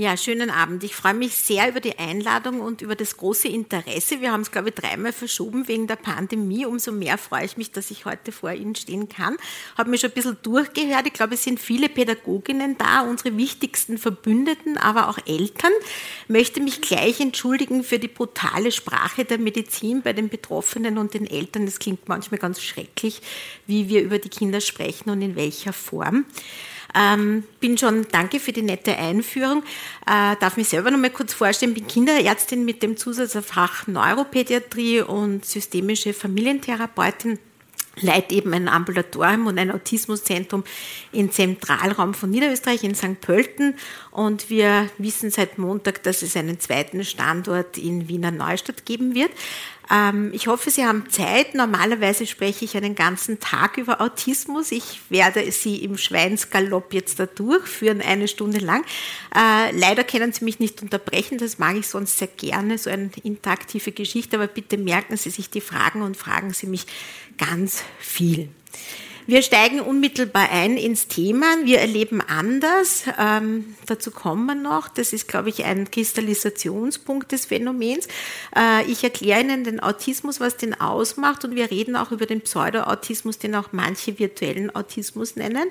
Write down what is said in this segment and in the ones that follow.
Ja, schönen Abend. Ich freue mich sehr über die Einladung und über das große Interesse. Wir haben es, glaube ich, dreimal verschoben wegen der Pandemie. Umso mehr freue ich mich, dass ich heute vor Ihnen stehen kann. Habe mich schon ein bisschen durchgehört. Ich glaube, es sind viele Pädagoginnen da, unsere wichtigsten Verbündeten, aber auch Eltern. Möchte mich gleich entschuldigen für die brutale Sprache der Medizin bei den Betroffenen und den Eltern. Es klingt manchmal ganz schrecklich, wie wir über die Kinder sprechen und in welcher Form. Ähm, bin schon, danke für die nette Einführung. Äh, darf mich selber noch mal kurz vorstellen. Bin Kinderärztin mit dem Zusatzfach Neuropädiatrie und systemische Familientherapeutin leite eben ein Ambulatorium und ein Autismuszentrum im Zentralraum von Niederösterreich in St. Pölten. Und wir wissen seit Montag, dass es einen zweiten Standort in Wiener Neustadt geben wird. Ähm, ich hoffe, Sie haben Zeit. Normalerweise spreche ich einen ganzen Tag über Autismus. Ich werde Sie im Schweinsgalopp jetzt da durchführen, eine Stunde lang. Äh, leider können Sie mich nicht unterbrechen, das mag ich sonst sehr gerne, so eine interaktive Geschichte, aber bitte merken Sie sich die Fragen und fragen Sie mich ganz viel. Wir steigen unmittelbar ein ins Thema. Wir erleben anders. Ähm, dazu kommen wir noch. Das ist, glaube ich, ein Kristallisationspunkt des Phänomens. Äh, ich erkläre Ihnen den Autismus, was den ausmacht, und wir reden auch über den Pseudo-Autismus, den auch manche virtuellen Autismus nennen.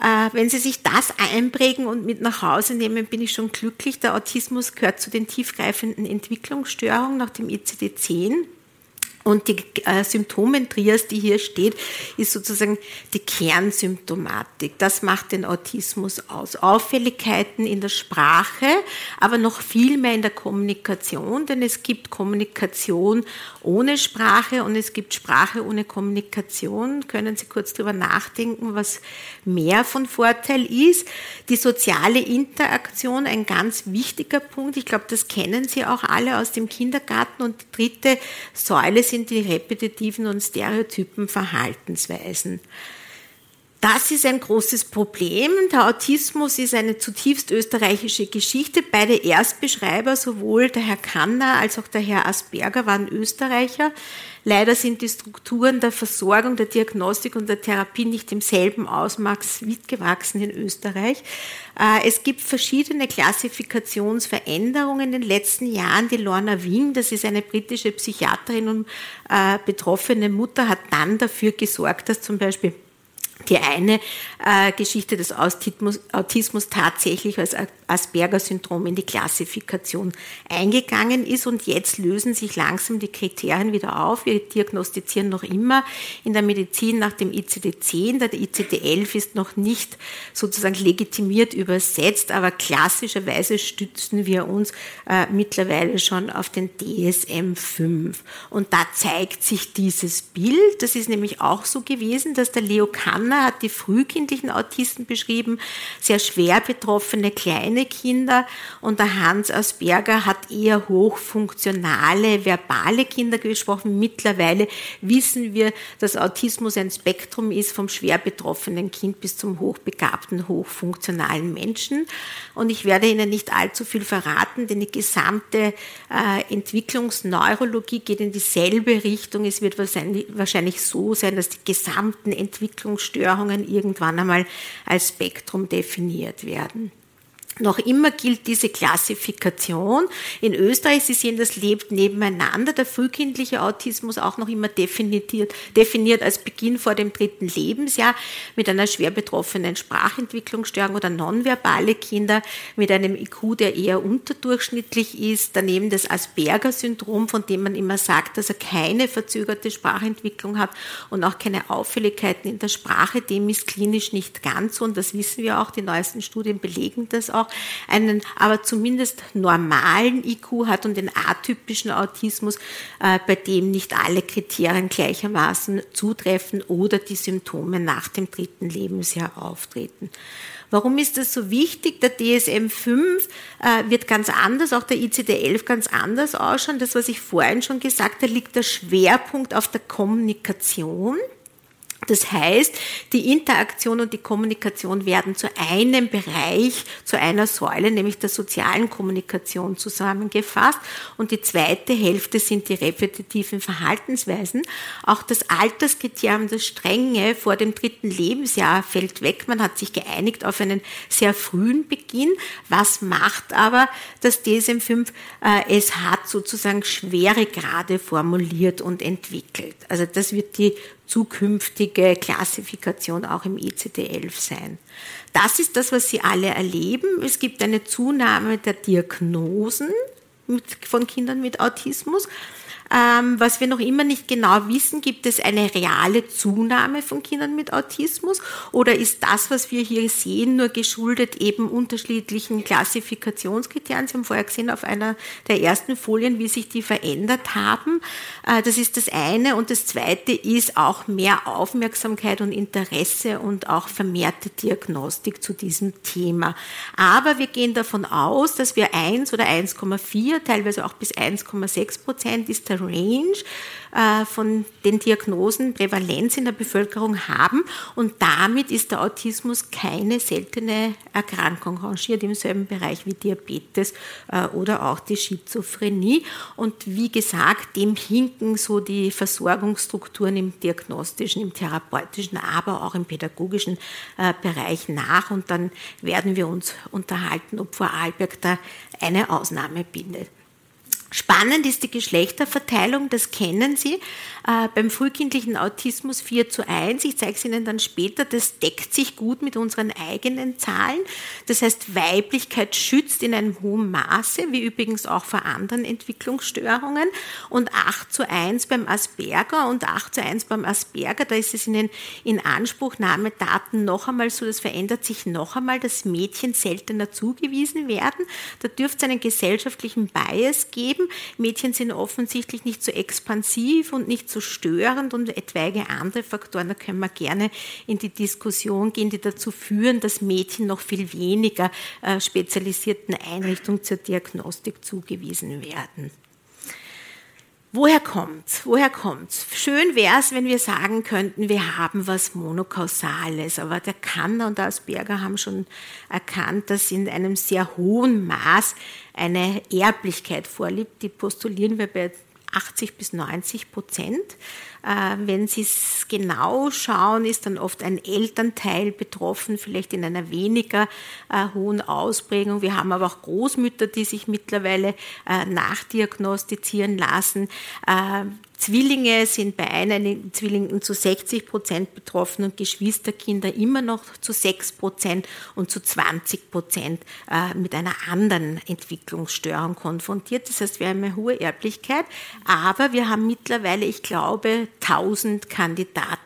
Äh, wenn Sie sich das einprägen und mit nach Hause nehmen, bin ich schon glücklich. Der Autismus gehört zu den tiefgreifenden Entwicklungsstörungen nach dem ICD-10. Und die äh, Symptomentrias, die hier steht, ist sozusagen die Kernsymptomatik. Das macht den Autismus aus. Auffälligkeiten in der Sprache, aber noch viel mehr in der Kommunikation, denn es gibt Kommunikation ohne Sprache und es gibt Sprache ohne Kommunikation. Können Sie kurz darüber nachdenken, was mehr von Vorteil ist? Die soziale Interaktion, ein ganz wichtiger Punkt. Ich glaube, das kennen Sie auch alle aus dem Kindergarten. Und die dritte Säule sind sind die repetitiven und stereotypen Verhaltensweisen. Das ist ein großes Problem. Der Autismus ist eine zutiefst österreichische Geschichte. Beide Erstbeschreiber, sowohl der Herr Kanner als auch der Herr Asperger, waren Österreicher. Leider sind die Strukturen der Versorgung, der Diagnostik und der Therapie nicht im selben Ausmaß mitgewachsen in Österreich. Äh, es gibt verschiedene Klassifikationsveränderungen in den letzten Jahren. Die Lorna Wing, das ist eine britische Psychiaterin und äh, betroffene Mutter, hat dann dafür gesorgt, dass zum Beispiel die eine äh, Geschichte des Autismus, Autismus tatsächlich als Asperger-Syndrom in die Klassifikation eingegangen ist und jetzt lösen sich langsam die Kriterien wieder auf. Wir diagnostizieren noch immer in der Medizin nach dem ICD-10, der ICD-11 ist noch nicht sozusagen legitimiert übersetzt, aber klassischerweise stützen wir uns äh, mittlerweile schon auf den DSM-5 und da zeigt sich dieses Bild. Das ist nämlich auch so gewesen, dass der Leo Kanner Anna hat die frühkindlichen Autisten beschrieben, sehr schwer betroffene kleine Kinder und der Hans Asperger hat eher hochfunktionale, verbale Kinder gesprochen. Mittlerweile wissen wir, dass Autismus ein Spektrum ist vom schwer betroffenen Kind bis zum hochbegabten, hochfunktionalen Menschen. Und ich werde Ihnen nicht allzu viel verraten, denn die gesamte äh, Entwicklungsneurologie geht in dieselbe Richtung. Es wird wahrscheinlich so sein, dass die gesamten Entwicklungsstörungen Störungen irgendwann einmal als Spektrum definiert werden. Noch immer gilt diese Klassifikation. In Österreich, Sie sehen, das lebt nebeneinander. Der frühkindliche Autismus auch noch immer definiert, definiert als Beginn vor dem dritten Lebensjahr mit einer schwer betroffenen Sprachentwicklungsstörung oder nonverbale Kinder mit einem IQ, der eher unterdurchschnittlich ist. Daneben das Asperger-Syndrom, von dem man immer sagt, dass er keine verzögerte Sprachentwicklung hat und auch keine Auffälligkeiten in der Sprache. Dem ist klinisch nicht ganz so und das wissen wir auch. Die neuesten Studien belegen das auch auch einen aber zumindest normalen IQ hat und den atypischen Autismus, äh, bei dem nicht alle Kriterien gleichermaßen zutreffen oder die Symptome nach dem dritten Lebensjahr auftreten. Warum ist das so wichtig? Der DSM-5 äh, wird ganz anders, auch der ICD-11 ganz anders ausschauen. Das, was ich vorhin schon gesagt habe, liegt der Schwerpunkt auf der Kommunikation Das heißt, die Interaktion und die Kommunikation werden zu einem Bereich, zu einer Säule, nämlich der sozialen Kommunikation zusammengefasst. Und die zweite Hälfte sind die repetitiven Verhaltensweisen. Auch das Alterskriterium, das Strenge vor dem dritten Lebensjahr fällt weg. Man hat sich geeinigt auf einen sehr frühen Beginn. Was macht aber das DSM-5? Äh, es hat sozusagen schwere Grade formuliert und entwickelt. Also das wird die zukünftige Klassifikation auch im ICD-11 sein. Das ist das, was Sie alle erleben. Es gibt eine Zunahme der Diagnosen von Kindern mit Autismus. Ähm, was wir noch immer nicht genau wissen, gibt es eine reale Zunahme von Kindern mit Autismus oder ist das, was wir hier sehen, nur geschuldet eben unterschiedlichen Klassifikationskriterien? Sie haben vorher gesehen auf einer der ersten Folien, wie sich die verändert haben. Äh, das ist das eine. Und das zweite ist auch mehr Aufmerksamkeit und Interesse und auch vermehrte Diagnostik zu diesem Thema. Aber wir gehen davon aus, dass wir 1 oder 1,4, teilweise auch bis 1,6 Prozent ist der Range äh, von den Diagnosen Prävalenz in der Bevölkerung haben und damit ist der Autismus keine seltene Erkrankung, rangiert im selben Bereich wie Diabetes äh, oder auch die Schizophrenie. Und wie gesagt, dem hinken so die Versorgungsstrukturen im diagnostischen, im therapeutischen, aber auch im pädagogischen äh, Bereich nach und dann werden wir uns unterhalten, ob Vorarlberg da eine Ausnahme bildet. Spannend ist die Geschlechterverteilung, das kennen Sie äh, beim frühkindlichen Autismus 4 zu 1. Ich zeige es Ihnen dann später, das deckt sich gut mit unseren eigenen Zahlen. Das heißt, Weiblichkeit schützt in einem hohen Maße, wie übrigens auch vor anderen Entwicklungsstörungen. Und 8 zu 1 beim Asperger und 8 zu 1 beim Asperger, da ist es in den Inanspruchnahmedaten noch einmal so, das verändert sich noch einmal, dass Mädchen seltener zugewiesen werden. Da dürfte es einen gesellschaftlichen Bias geben Mädchen sind offensichtlich nicht so expansiv und nicht so störend und etwaige andere Faktoren, da können wir gerne in die Diskussion gehen, die dazu führen, dass Mädchen noch viel weniger äh, spezialisierten Einrichtungen zur Diagnostik zugewiesen werden. Woher kommt's? Woher kommt's? Schön wäre es, wenn wir sagen könnten, wir haben was Monokausales, aber der Kanner und der Asperger haben schon erkannt, dass in einem sehr hohen Maß eine Erblichkeit vorliegt. Die postulieren wir bei 80 bis 90 Prozent. Äh, wenn Sie es genau schauen, ist dann oft ein Elternteil betroffen, vielleicht in einer weniger äh, hohen Ausprägung. Wir haben aber auch Großmütter, die sich mittlerweile äh, nachdiagnostizieren lassen. Zwillinge sind bei einem Zwillingen zu 60 Prozent betroffen und Geschwisterkinder immer noch zu 6 Prozent und zu 20 Prozent äh, mit einer anderen Entwicklungsstörung konfrontiert. Das heißt, wir haben eine hohe Erblichkeit, aber wir haben mittlerweile, ich glaube, 1000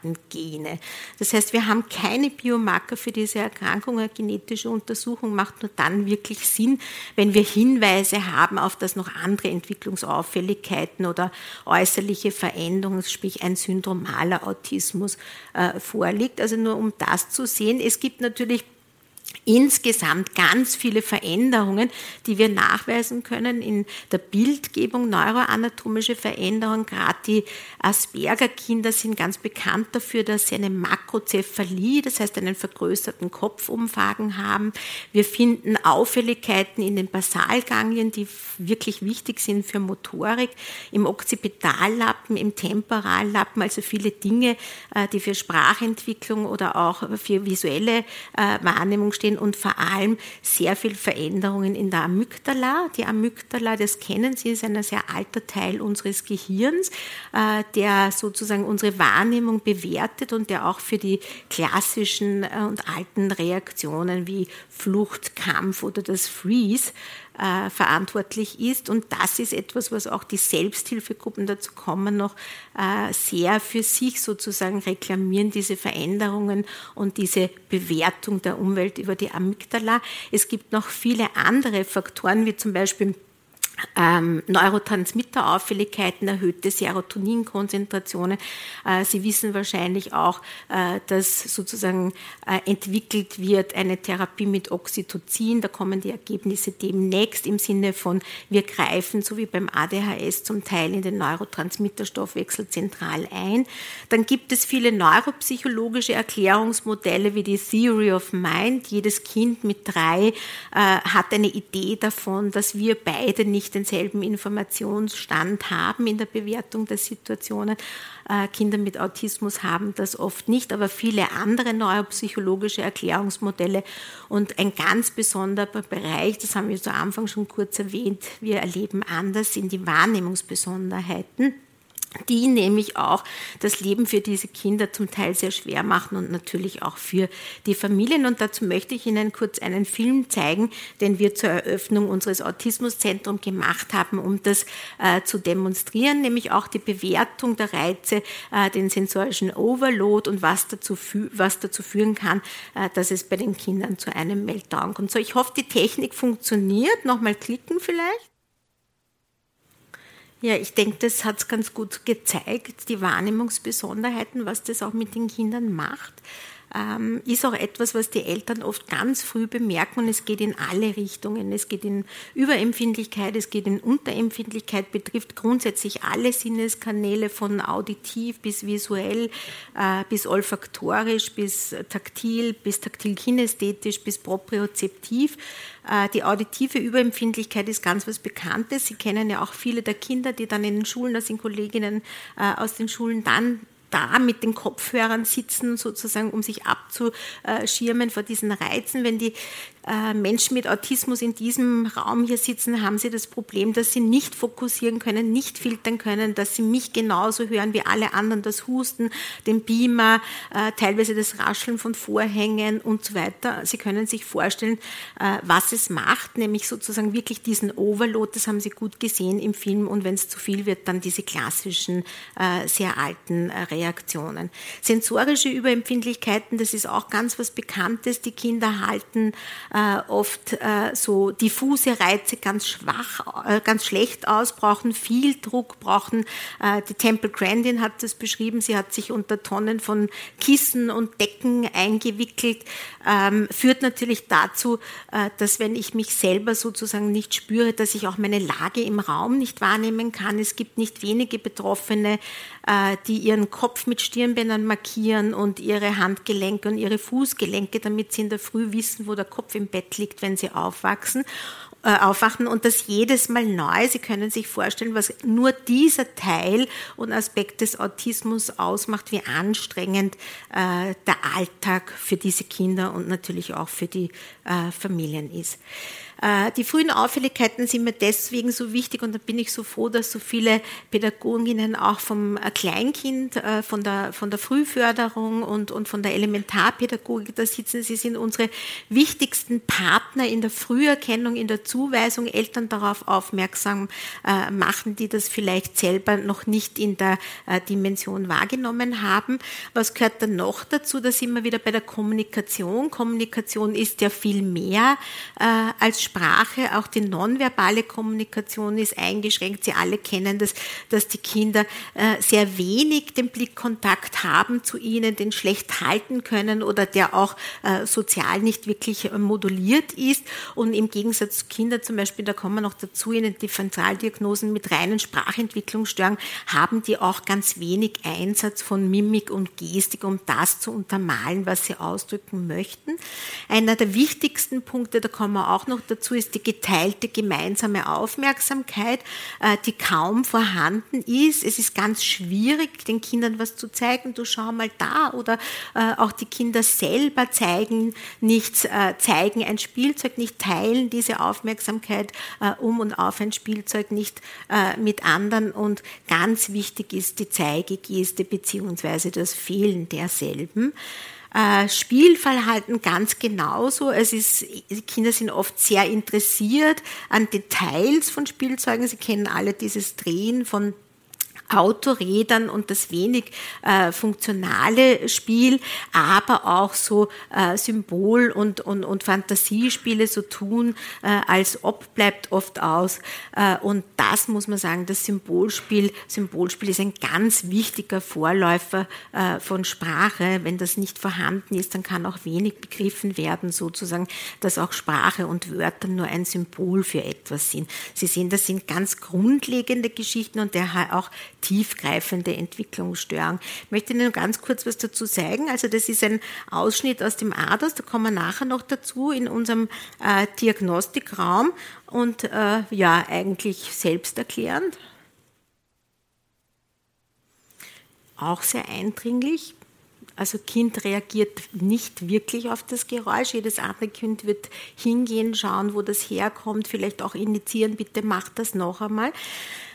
Kandidatengene. Das heißt, wir haben keine Biomarker für diese Erkrankung. Eine genetische Untersuchung macht nur dann wirklich Sinn, wenn wir Hinweise haben auf das noch andere Entwicklungsauffälligkeiten oder äußerliche körperliche Veränderung, sprich ein syndromaler Autismus äh, vorliegt. Also nur um das zu sehen. Es gibt natürlich insgesamt ganz viele Veränderungen, die wir nachweisen können in der Bildgebung, neuroanatomische Veränderungen. Gerade die Asperger-Kinder sind ganz bekannt dafür, dass sie eine Makrozephalie, das heißt einen vergrößerten Kopfumfang haben. Wir finden Auffälligkeiten in den Basalganglien, die wirklich wichtig sind für Motorik, im Occipitallappen, im Temporallappen, also viele Dinge, äh, die für Sprachentwicklung oder auch für visuelle äh, Wahrnehmung stehen und vor allem sehr viel Veränderungen in der Amygdala. Die Amygdala, das kennen Sie, ist ein sehr alter Teil unseres Gehirns, äh, der sozusagen unsere Wahrnehmung bewertet und der auch für die klassischen äh, und alten Reaktionen wie Flucht, Kampf oder das Freeze äh, verantwortlich ist. Und das ist etwas, was auch die Selbsthilfegruppen dazu kommen, noch äh, sehr für sich sozusagen reklamieren, diese Veränderungen und diese Bewertung der Umwelt über die Amygdala. Es gibt noch viele andere Faktoren, wie zum Beispiel ähm, Neurotransmitterauffälligkeiten, erhöhte Serotoninkonzentrationen. Äh, Sie wissen wahrscheinlich auch, äh, dass sozusagen äh, entwickelt wird eine Therapie mit Oxytocin. Da kommen die Ergebnisse demnächst im Sinne von, wir greifen, so wie beim ADHS, zum Teil in den Neurotransmitterstoffwechsel zentral ein. Dann gibt es viele neuropsychologische Erklärungsmodelle wie die Theory of Mind. Jedes Kind mit drei äh, hat eine Idee davon, dass wir beide nicht nicht denselben Informationsstand haben in der Bewertung der Situationen. Äh, Kinder mit Autismus haben das oft nicht, aber viele andere neuropsychologische Erklärungsmodelle. Und ein ganz besonderer Bereich, das haben wir zu Anfang schon kurz erwähnt, wir erleben anders, sind die Wahrnehmungsbesonderheiten die nämlich auch das Leben für diese Kinder zum Teil sehr schwer machen und natürlich auch für die Familien. Und dazu möchte ich Ihnen kurz einen Film zeigen, den wir zur Eröffnung unseres Autismuszentrums gemacht haben, um das äh, zu demonstrieren, nämlich auch die Bewertung der Reize, äh, den sensorischen Overload und was dazu, was dazu führen kann, äh, dass es bei den Kindern zu einem Meltdown kommt. So, ich hoffe, die Technik funktioniert. Nochmal klicken vielleicht. Ja, ich denke, das hat es ganz gut gezeigt, die Wahrnehmungsbesonderheiten, was das auch mit den Kindern macht ähm, ist auch etwas, was die Eltern oft ganz früh bemerken und es geht in alle Richtungen. Es geht in Überempfindlichkeit, es geht in Unterempfindlichkeit, betrifft grundsätzlich alle Sinneskanäle von auditiv bis visuell, äh, bis olfaktorisch, bis taktil, bis taktil-kinästhetisch, bis propriozeptiv. Äh, die auditive Überempfindlichkeit ist ganz was Bekanntes. Sie kennen ja auch viele der Kinder, die dann in den Schulen, das sind Kolleginnen äh, aus den Schulen, dann da mit den Kopfhörern sitzen, sozusagen, um sich abzuschirmen vor diesen Reizen. Wenn die Menschen mit Autismus in diesem Raum hier sitzen, haben sie das Problem, dass sie nicht fokussieren können, nicht filtern können, dass sie mich genauso hören wie alle anderen, das Husten, den Beamer, äh, teilweise das Rascheln von Vorhängen und so weiter. Sie können sich vorstellen, äh, was es macht, nämlich sozusagen wirklich diesen Overload, das haben Sie gut gesehen im Film und wenn es zu viel wird, dann diese klassischen, sehr alten Reaktionen. Sensorische Überempfindlichkeiten, das ist auch ganz was Bekanntes. Die Kinder halten äh, oft äh, so diffuse Reize ganz schwach, äh, ganz schlecht aus, brauchen viel Druck, brauchen, äh, die Temple Grandin hat das beschrieben, sie hat sich unter Tonnen von Kissen und Decken eingewickelt, ähm, führt natürlich dazu, äh, dass wenn ich mich selber sozusagen nicht spüre, dass ich auch meine Lage im Raum nicht wahrnehmen kann. Es gibt nicht wenige Betroffene, die ihren Kopf mit Stirnbändern markieren und ihre Handgelenke und ihre Fußgelenke, damit sie in der Früh wissen, wo der Kopf im Bett liegt, wenn sie aufwachsen äh, aufwachen und das jedes Mal neu. Sie können sich vorstellen, was nur dieser Teil und Aspekt des Autismus ausmacht, wie anstrengend äh, der Alltag für diese Kinder und natürlich auch für die äh, Familien ist. Äh, die frühen Auffälligkeiten sind mir deswegen so wichtig und da bin ich so froh, dass so viele Pädagoginnen auch vom äh, Kleinkind, äh, von der, von der Frühförderung und, und von der Elementarpädagogik da sitzen. Sie sind unsere wichtigsten Partner in der Früherkennung, in der Zuweisung, Eltern darauf aufmerksam machen, die das vielleicht selber noch nicht in der Dimension wahrgenommen haben. Was gehört dann noch dazu? Da sind wir wieder bei der Kommunikation. Kommunikation ist ja viel mehr als Sprache, auch die nonverbale Kommunikation ist eingeschränkt. Sie alle kennen das, dass die Kinder äh, sehr wenig den Blickkontakt haben zu ihnen, den schlecht halten können oder der auch äh, sozial nicht wirklich moduliert ist. Und im Gegensatz zu Kindern zum Beispiel, da kommen wir noch dazu, in den Differentialdiagnosen mit reinen Sprachentwicklungsstörungen haben die auch ganz wenig Einsatz von Mimik und Gestik, um das zu untermalen, was sie ausdrücken möchten. Einer der wichtigsten Punkte, da kommen wir auch noch dazu, dazu ist die geteilte gemeinsame Aufmerksamkeit, äh, die kaum vorhanden ist. Es ist ganz schwierig, den Kindern was zu zeigen. Du schau mal da oder äh, auch die Kinder selber zeigen nichts, äh, zeigen ein Spielzeug nicht, teilen diese Aufmerksamkeit um und auf ein Spielzeug nicht mit anderen. Und ganz wichtig ist die Zeigegeste beziehungsweise das Fehlen derselben. Äh, Spielverhalten ganz genauso. Es ist, Kinder sind oft sehr interessiert an Details von Spielzeugen. Sie kennen alle dieses Drehen von Autorädern und das wenig äh, funktionale Spiel, aber auch so äh, Symbol- und, und, und Fantasiespiele so tun, äh, als ob bleibt oft aus. Äh, und das muss man sagen, das Symbolspiel, Symbolspiel ist ein ganz wichtiger Vorläufer äh, von Sprache. Wenn das nicht vorhanden ist, dann kann auch wenig begriffen werden, sozusagen, dass auch Sprache und Wörter nur ein Symbol für etwas sind. Sie sehen, das sind ganz grundlegende Geschichten und der auch tiefgreifende Entwicklungsstörung. Ich möchte Ihnen ganz kurz was dazu zeigen. Also das ist ein Ausschnitt aus dem ADAS, da kommen wir nachher noch dazu in unserem äh, Diagnostikraum und äh, ja, eigentlich selbsterklärend. Auch sehr eindringlich. Also Kind reagiert nicht wirklich auf das Geräusch. Jedes andere Kind wird hingehen, schauen, wo das herkommt, vielleicht auch initiieren, bitte macht das noch einmal.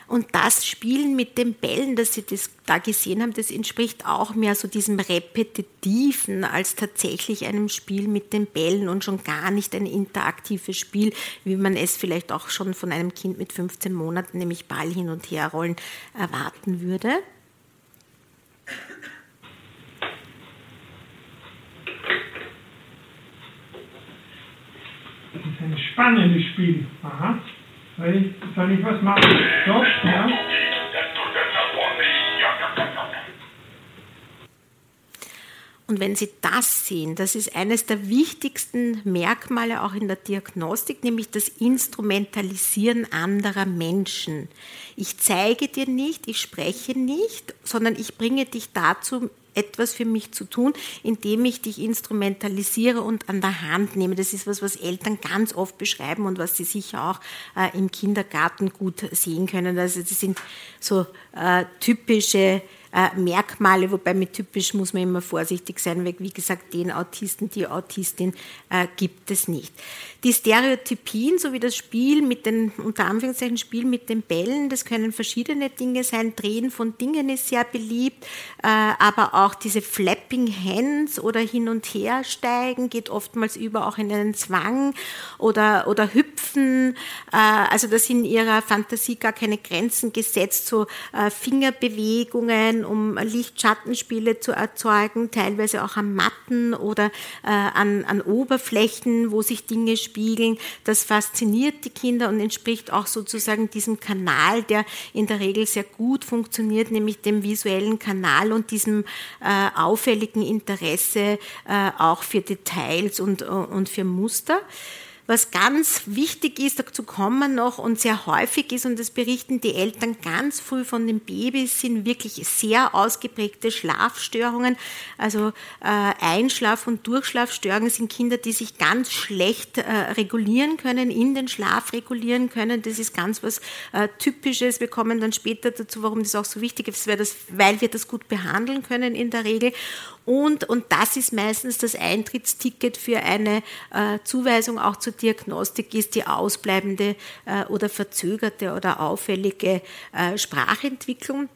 Und das Spielen mit den Bällen, das Sie das da gesehen haben, das entspricht auch mehr so diesem Repetitiven als tatsächlich einem Spiel mit den Bällen und schon gar nicht ein interaktives Spiel, wie man es vielleicht auch schon von einem Kind mit 15 Monaten, nämlich Ball hin und her rollen, erwarten würde. Das ist ein spannendes Spiel. Aha. Soll ich, soll ich was machen? Stopp, ja. Und wenn Sie das sehen, das ist eines der wichtigsten Merkmale auch in der Diagnostik, nämlich das Instrumentalisieren anderer Menschen. Ich zeige dir nicht, ich spreche nicht, sondern ich bringe dich dazu, etwas für mich zu tun, indem ich dich instrumentalisiere und an der Hand nehme. Das ist was, was Eltern ganz oft beschreiben und was sie sicher auch äh, im Kindergarten gut sehen können. Also das sind so äh, typische äh, Merkmale, wobei mit typisch muss man immer vorsichtig sein, weil wie gesagt, den Autisten, die Autistin äh, gibt es nicht. Die Stereotypien, so wie das Spiel mit den, unter Anführungszeichen Spiel mit den Bällen, das können verschiedene Dinge sein. Drehen von Dingen ist sehr beliebt, äh, aber auch diese Flapping Hands oder hin und her steigen geht oftmals über auch in einen Zwang oder, oder hüpfen. Äh, also da sind ihrer Fantasie gar keine Grenzen gesetzt, so äh, Fingerbewegungen um Lichtschattenspiele zu erzeugen, teilweise auch an Matten oder äh, an, an Oberflächen, wo sich Dinge spiegeln. Das fasziniert die Kinder und entspricht auch sozusagen diesem Kanal, der in der Regel sehr gut funktioniert, nämlich dem visuellen Kanal und diesem äh, auffälligen Interesse äh, auch für Details und, und für Muster. Was ganz wichtig ist, dazu kommen noch und sehr häufig ist, und das berichten die Eltern ganz früh von den Babys, sind wirklich sehr ausgeprägte Schlafstörungen. Also äh, Einschlaf- und Durchschlafstörungen sind Kinder, die sich ganz schlecht äh, regulieren können, in den Schlaf regulieren können. Das ist ganz was äh, Typisches. Wir kommen dann später dazu, warum das auch so wichtig ist, weil, das, weil wir das gut behandeln können in der Regel. Und, und das ist meistens das Eintrittsticket für eine äh, Zuweisung auch zur Diagnostik, ist die ausbleibende äh, oder verzögerte oder auffällige äh, Sprachentwicklung.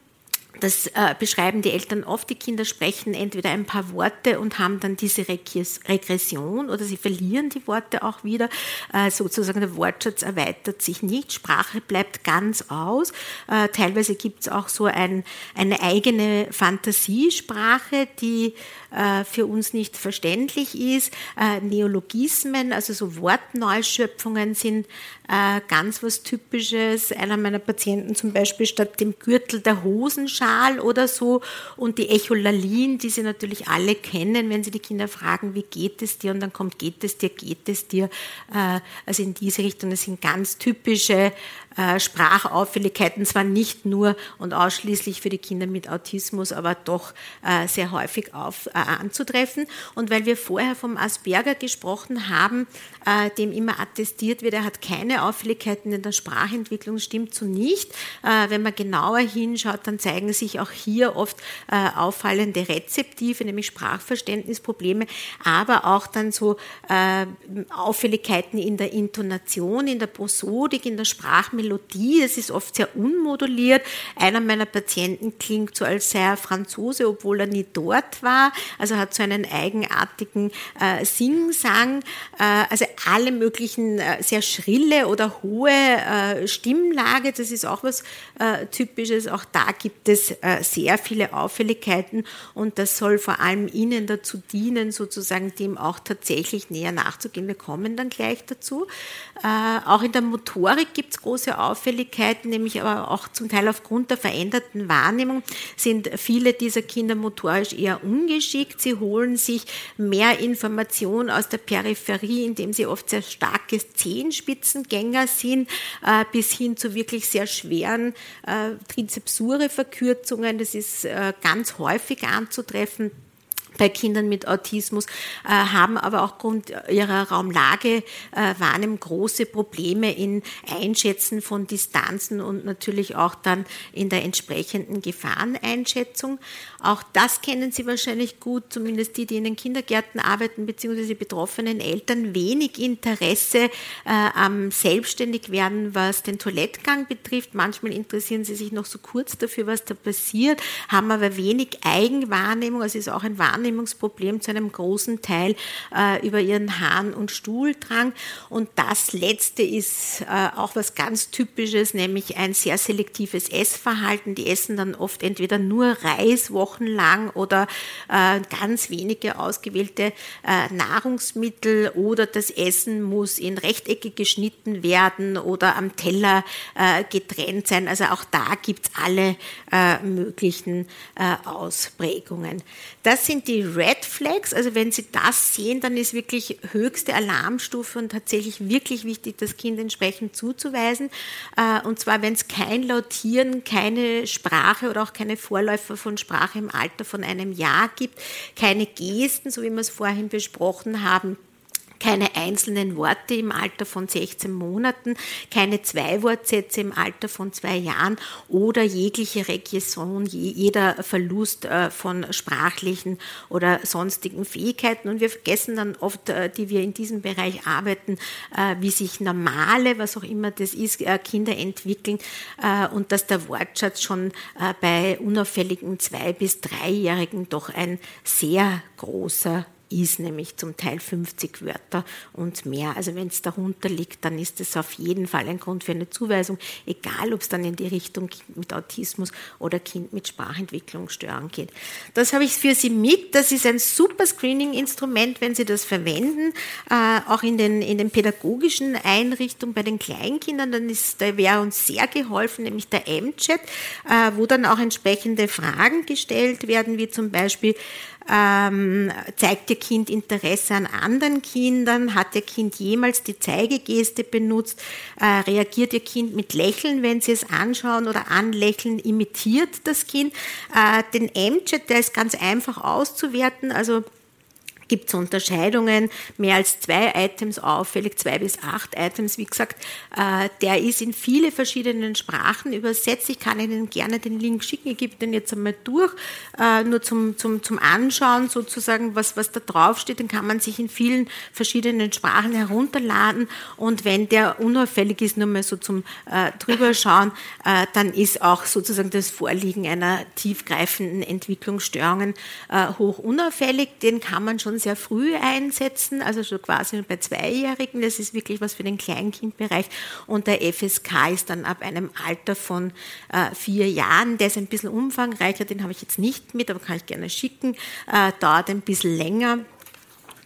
Das äh, beschreiben die Eltern oft. Die Kinder sprechen entweder ein paar Worte und haben dann diese Regression oder sie verlieren die Worte auch wieder. Äh, sozusagen der Wortschatz erweitert sich nicht, Sprache bleibt ganz aus. Äh, teilweise gibt es auch so ein, eine eigene Fantasiesprache, die äh, für uns nicht verständlich ist. Äh, Neologismen, also so Wortneuschöpfungen sind äh, ganz was Typisches. Einer meiner Patienten zum Beispiel statt dem Gürtel der Hosenschal oder so und die Echolalien, die Sie natürlich alle kennen, wenn Sie die Kinder fragen, wie geht es dir und dann kommt, geht es dir, geht es dir. Also in diese Richtung, das sind ganz typische Sprachauffälligkeiten, zwar nicht nur und ausschließlich für die Kinder mit Autismus, aber doch sehr häufig auf, anzutreffen. Und weil wir vorher vom Asperger gesprochen haben, äh, dem immer attestiert wird, er hat keine Auffälligkeiten in der Sprachentwicklung, stimmt so nicht. Äh, wenn man genauer hinschaut, dann zeigen sich auch hier oft äh, auffallende Rezeptive, nämlich Sprachverständnisprobleme, aber auch dann so äh, Auffälligkeiten in der Intonation, in der Prosodik, in der Sprachmelodie. Das ist oft sehr unmoduliert. Einer meiner Patienten klingt so, als sei er Franzose, obwohl er nie dort war. Also hat so einen eigenartigen äh, Singsang. Äh, also alle möglichen äh, sehr schrille oder hohe äh, Stimmlage. Das ist auch was äh, Typisches. Auch da gibt es äh, sehr viele Auffälligkeiten und das soll vor allem Ihnen dazu dienen, sozusagen dem auch tatsächlich näher nachzugehen. Wir kommen dann gleich dazu. Äh, auch in der Motorik gibt es große Auffälligkeiten, nämlich aber auch zum Teil aufgrund der veränderten Wahrnehmung sind viele dieser Kinder motorisch eher ungeschickt. Sie holen sich mehr Information aus der Peripherie, indem sie oft sehr starke Zehenspitzengänger sind, äh, bis hin zu wirklich sehr schweren äh, Trizepsure-Verkürzungen. Das ist äh, ganz häufig anzutreffen bei Kindern mit Autismus, äh, haben aber auch aufgrund ihrer Raumlage äh, Wahrnehmung große Probleme in Einschätzen von Distanzen und natürlich auch dann in der entsprechenden Gefahreneinschätzung. Auch das kennen Sie wahrscheinlich gut, zumindest die, die in den Kindergärten arbeiten, beziehungsweise betroffenen Eltern, wenig Interesse äh, am Selbstständigwerden, was den Toilettgang betrifft. Manchmal interessieren sie sich noch so kurz dafür, was da passiert, haben aber wenig Eigenwahrnehmung, also ist auch ein Wahrnehmung Wahrnehmungsproblem zu einem großen Teil äh, über ihren Harn- und Stuhldrang. Und das Letzte ist äh, auch was ganz Typisches, nämlich ein sehr selektives Essverhalten. Die essen dann oft entweder nur Reis wochenlang oder äh, ganz wenige ausgewählte äh, Nahrungsmittel oder das Essen muss in Rechtecke geschnitten werden oder am Teller äh, getrennt sein. Also auch da gibt es alle äh, möglichen Ausprägungen. Das sind die Red Flags. Also wenn Sie das sehen, dann ist wirklich höchste Alarmstufe und tatsächlich wirklich wichtig, das Kind entsprechend zuzuweisen. Äh, und zwar, wenn es kein Lautieren, keine Sprache oder auch keine Vorläufer von Sprache im Alter von einem Jahr gibt, keine Gesten, so wie wir es vorhin besprochen haben, keine einzelnen Worte im Alter von 16 Monaten, keine Zweiwortsätze im Alter von zwei Jahren oder jegliche Regression, jeder Verlust äh, von sprachlichen oder sonstigen Fähigkeiten. Und wir vergessen dann oft, äh, die wir in diesem Bereich arbeiten, äh, wie sich normale, was auch immer das ist, Kinder entwickeln und dass der Wortschatz schon bei unauffälligen Zwei- bis Dreijährigen doch ein sehr großer ist, nämlich zum Teil 50 Wörter und mehr. Also wenn es darunter liegt, dann ist es auf jeden Fall ein Grund für eine Zuweisung, egal ob es dann in die Richtung Kind mit Autismus oder Kind mit Sprachentwicklungsstörung geht. Das habe ich für Sie mit. Das ist ein super Screening-Instrument, wenn Sie das verwenden, äh, auch in den, in den pädagogischen Einrichtungen bei den Kleinkindern. Dann da wäre uns sehr geholfen, nämlich der M-Chat, äh, wo dann auch entsprechende Fragen gestellt werden, wie zum Beispiel, ähm, zeigt Ihr Kind Interesse an anderen Kindern? Hat Ihr Kind jemals die Zeigegeste benutzt? Äh, reagiert Ihr Kind mit Lächeln, wenn Sie es anschauen oder anlächeln? Imitiert das Kind? Äh, den M-Chat, der ist ganz einfach auszuwerten. Also gibt es Unterscheidungen, mehr als zwei Items auffällig, zwei bis acht Items, wie gesagt, äh, der ist in viele verschiedene Sprachen übersetzt. Ich kann Ihnen gerne den Link schicken, ich gebe den jetzt einmal durch, äh, nur zum, zum, zum Anschauen sozusagen, was, was da draufsteht, den kann man sich in vielen verschiedenen Sprachen herunterladen. Und wenn der unauffällig ist, nur mal so zum äh, drüberschauen, äh, dann ist auch sozusagen das Vorliegen einer tiefgreifenden Entwicklungsstörungen äh, hoch unauffällig, den kann man schon sehr früh einsetzen, also schon quasi bei Zweijährigen. Das ist wirklich was für den Kleinkindbereich. Und der FSK ist dann ab einem Alter von äh, vier Jahren. Der ist ein bisschen umfangreicher, den habe ich jetzt nicht mit, aber kann ich gerne schicken. Äh, dauert ein bisschen länger.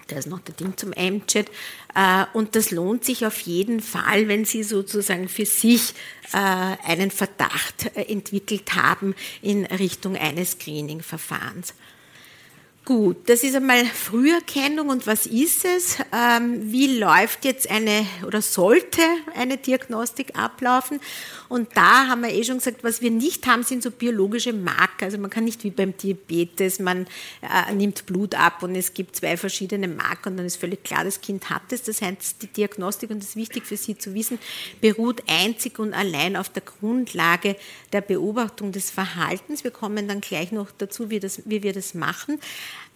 Da ist noch der Ding zum M-Chat. Äh, und das lohnt sich auf jeden Fall, wenn Sie sozusagen für sich äh, einen Verdacht äh, entwickelt haben in Richtung eines Screening-Verfahrens. Gut, das ist einmal Früherkennung und was ist es? Ähm, wie läuft jetzt eine oder sollte eine Diagnostik ablaufen? Und da haben wir eh schon gesagt, was wir nicht haben, sind so biologische Marker. Also man kann nicht wie beim Diabetes, man äh, nimmt Blut ab und es gibt zwei verschiedene Marker und dann ist völlig klar, das Kind hat es. Das heißt, die Diagnostik, und das ist wichtig für Sie zu wissen, beruht einzig und allein auf der Grundlage der Beobachtung des Verhaltens. Wir kommen dann gleich noch dazu, wie, das, wie wir das machen.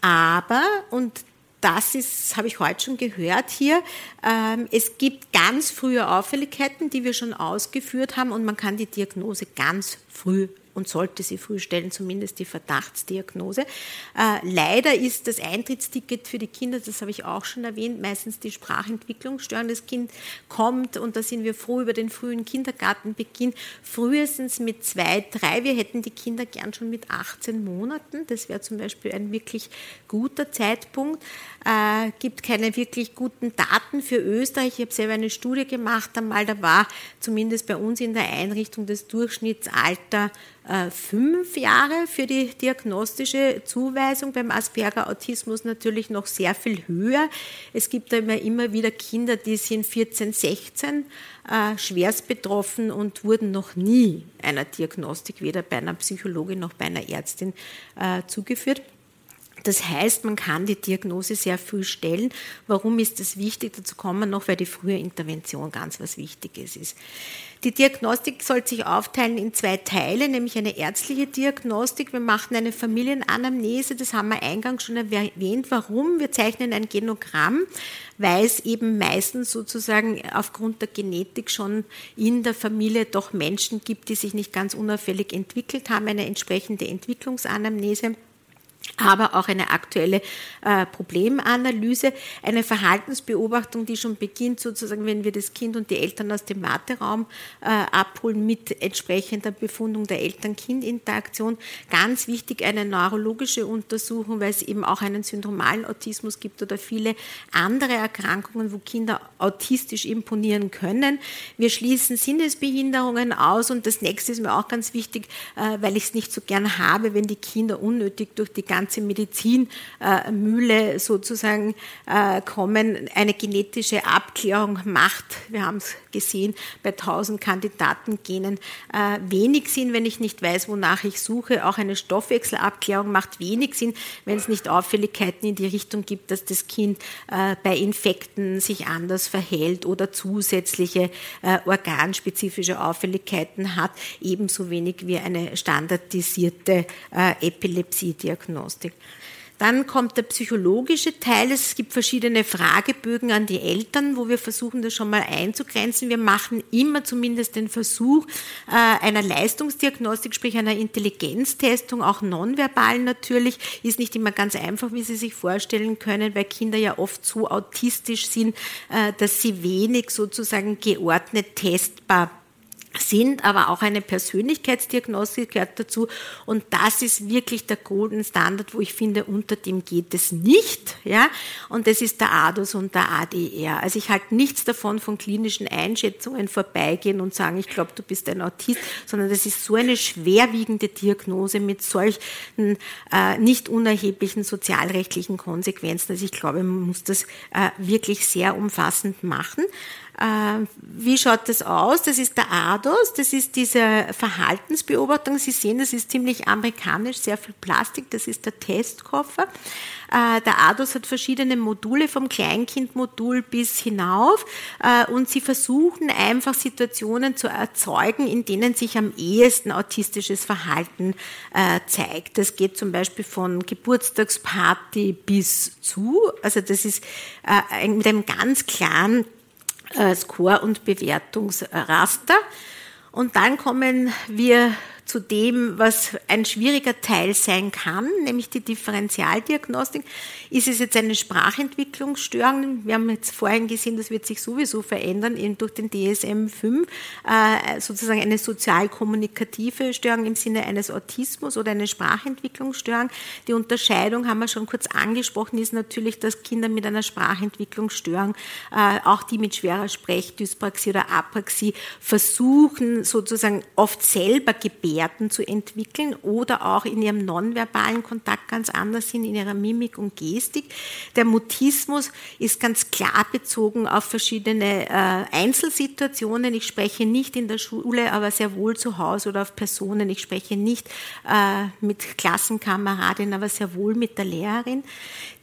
Aber, und das ist, habe ich heute schon gehört hier, ähm, es gibt ganz frühe Auffälligkeiten, die wir schon ausgeführt haben und man kann die Diagnose ganz früh und sollte sie früh stellen, zumindest die Verdachtsdiagnose. Äh, leider ist das Eintrittsticket für die Kinder, das habe ich auch schon erwähnt, meistens die Sprachentwicklungsstörung. Das Kind kommt und da sind wir froh über den frühen Kindergartenbeginn, frühestens mit zwei, drei. Wir hätten die Kinder gern schon mit 18 Monaten. Das wäre zum Beispiel ein wirklich guter Zeitpunkt. Äh, gibt keine wirklich guten Daten für Österreich. Ich habe selber eine Studie gemacht einmal, da war zumindest bei uns in der Einrichtung das Durchschnittsalter fünf Jahre für die diagnostische Zuweisung, beim Asperger-Autismus natürlich noch sehr viel höher. Es gibt da immer, immer wieder Kinder, die sind 14, 16 äh, schwerst betroffen und wurden noch nie einer Diagnostik, weder bei einer Psychologin noch bei einer Ärztin äh, zugeführt. Das heißt, man kann die Diagnose sehr früh stellen. Warum ist das wichtig? Dazu kommen noch, weil die frühe Intervention ganz was Wichtiges ist. Die Diagnostik soll sich aufteilen in zwei Teile, nämlich eine ärztliche Diagnostik. Wir machen eine Familienanamnese, das haben wir eingangs schon erwähnt. Warum? Wir zeichnen ein Genogramm, weil es eben meistens sozusagen aufgrund der Genetik schon in der Familie doch Menschen gibt, die sich nicht ganz unauffällig entwickelt haben, eine entsprechende Entwicklungsanamnese aber auch eine aktuelle äh, Problemanalyse, eine Verhaltensbeobachtung, die schon beginnt, sozusagen, wenn wir das Kind und die Eltern aus dem Warteraum äh, abholen mit entsprechender Befundung der Eltern-Kind-Interaktion. Ganz wichtig eine neurologische Untersuchung, weil es eben auch einen syndromalen Autismus gibt oder viele andere Erkrankungen, wo Kinder autistisch imponieren können. Wir schließen Sinnesbehinderungen aus und das nächste ist mir auch ganz wichtig, äh, weil ich es nicht so gern habe, wenn die Kinder unnötig durch die ganze ganze Medizinmühle sozusagen äh, kommen, eine genetische Abklärung macht, wir haben es gesehen, bei 1000 Kandidatengenen äh, wenig Sinn, wenn ich nicht weiß, wonach ich suche. Auch eine Stoffwechselabklärung macht wenig Sinn, wenn es nicht Auffälligkeiten in die Richtung gibt, dass das Kind äh, bei Infekten sich anders verhält oder zusätzliche organspezifische Auffälligkeiten hat, ebenso wenig wie eine standardisierte Epilepsie-Diagnostik. Dann kommt der psychologische Teil. Es gibt verschiedene Fragebögen an die Eltern, wo wir versuchen, das schon mal einzugrenzen. Wir machen immer zumindest den Versuch äh, einer Leistungsdiagnostik, sprich einer Intelligenztestung, auch nonverbal natürlich. Ist nicht immer ganz einfach, wie Sie sich vorstellen können, weil Kinder ja oft so autistisch sind, äh, dass sie wenig sozusagen geordnet testbar sind, aber auch eine Persönlichkeitsdiagnostik gehört dazu. Und das ist wirklich der Golden Standard, wo ich finde, unter dem geht es nicht. Ja? Und das ist der ADOS und der ADR. Also ich halte nichts davon von klinischen Einschätzungen vorbeigehen und sagen, ich glaube, du bist ein Autist, sondern das ist so eine schwerwiegende Diagnose mit solchen äh, nicht unerheblichen sozialrechtlichen Konsequenzen. Also ich glaube, man muss das äh, wirklich sehr umfassend machen. Äh, wie schaut das aus? Das ist der ADOS, das ist diese Verhaltensbeobachtung. Sie sehen, das ist ziemlich amerikanisch, sehr viel Plastik, das ist der Testkoffer. Äh, der ADOS hat verschiedene Module, vom Kleinkindmodul bis hinauf äh, und sie versuchen einfach Situationen zu erzeugen, in denen sich am ehesten autistisches Verhalten zeigt. Das geht zum Beispiel von Geburtstagsparty bis zu, also das ist mit einem ganz klaren äh, Score- und Bewertungsraster. Und dann kommen wir zu dem, was ein schwieriger Teil sein kann, nämlich die Differentialdiagnostik. Ist es jetzt eine Sprachentwicklungsstörung? Wir haben jetzt vorhin gesehen, das wird sich sowieso verändern, eben durch den DSM-5, äh, sozusagen eine sozial-kommunikative Störung im Sinne eines Autismus oder eine Sprachentwicklungsstörung. Die Unterscheidung haben wir schon kurz angesprochen, ist natürlich, dass Kinder mit einer Sprachentwicklungsstörung, äh, auch die mit schwerer Sprechdyspraxie oder Apraxie, versuchen sozusagen oft selber Gebärden Werten zu entwickeln oder auch in ihrem nonverbalen Kontakt ganz anders sind, in ihrer Mimik und Gestik. Der Mutismus ist ganz klar bezogen auf verschiedene äh, Einzelsituationen. Ich spreche nicht in der Schule, aber sehr wohl zu Hause oder auf Personen. Ich spreche nicht äh, mit Klassenkameradinnen, aber sehr wohl mit der Lehrerin.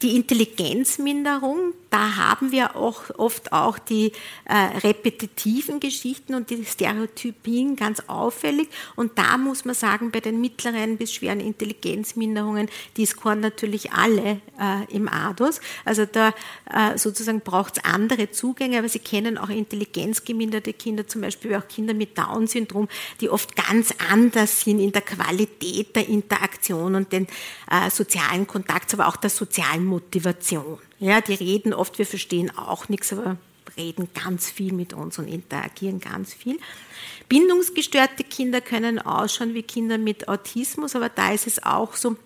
Die Intelligenzminderung, da haben wir auch oft auch die äh, repetitiven Geschichten und die Stereotypien ganz auffällig. Und da muss man sagen, bei den mittleren bis schweren Intelligenzminderungen, die scoren natürlich alle äh, im ADOS. Also da äh, sozusagen braucht es andere Zugänge, aber Sie kennen auch intelligenzgeminderte Kinder, zum Beispiel auch Kinder mit Down-Syndrom, die oft ganz anders sind in der Qualität der Interaktion und den äh, sozialen Kontakts, aber auch der sozialen Motivation. Ja, die reden oft, wir verstehen auch nichts, aber reden ganz viel mit uns und interagieren ganz viel. Bindungsgestörte Kinder können ausschauen wie Kinder mit Autismus, aber da ist es auch so,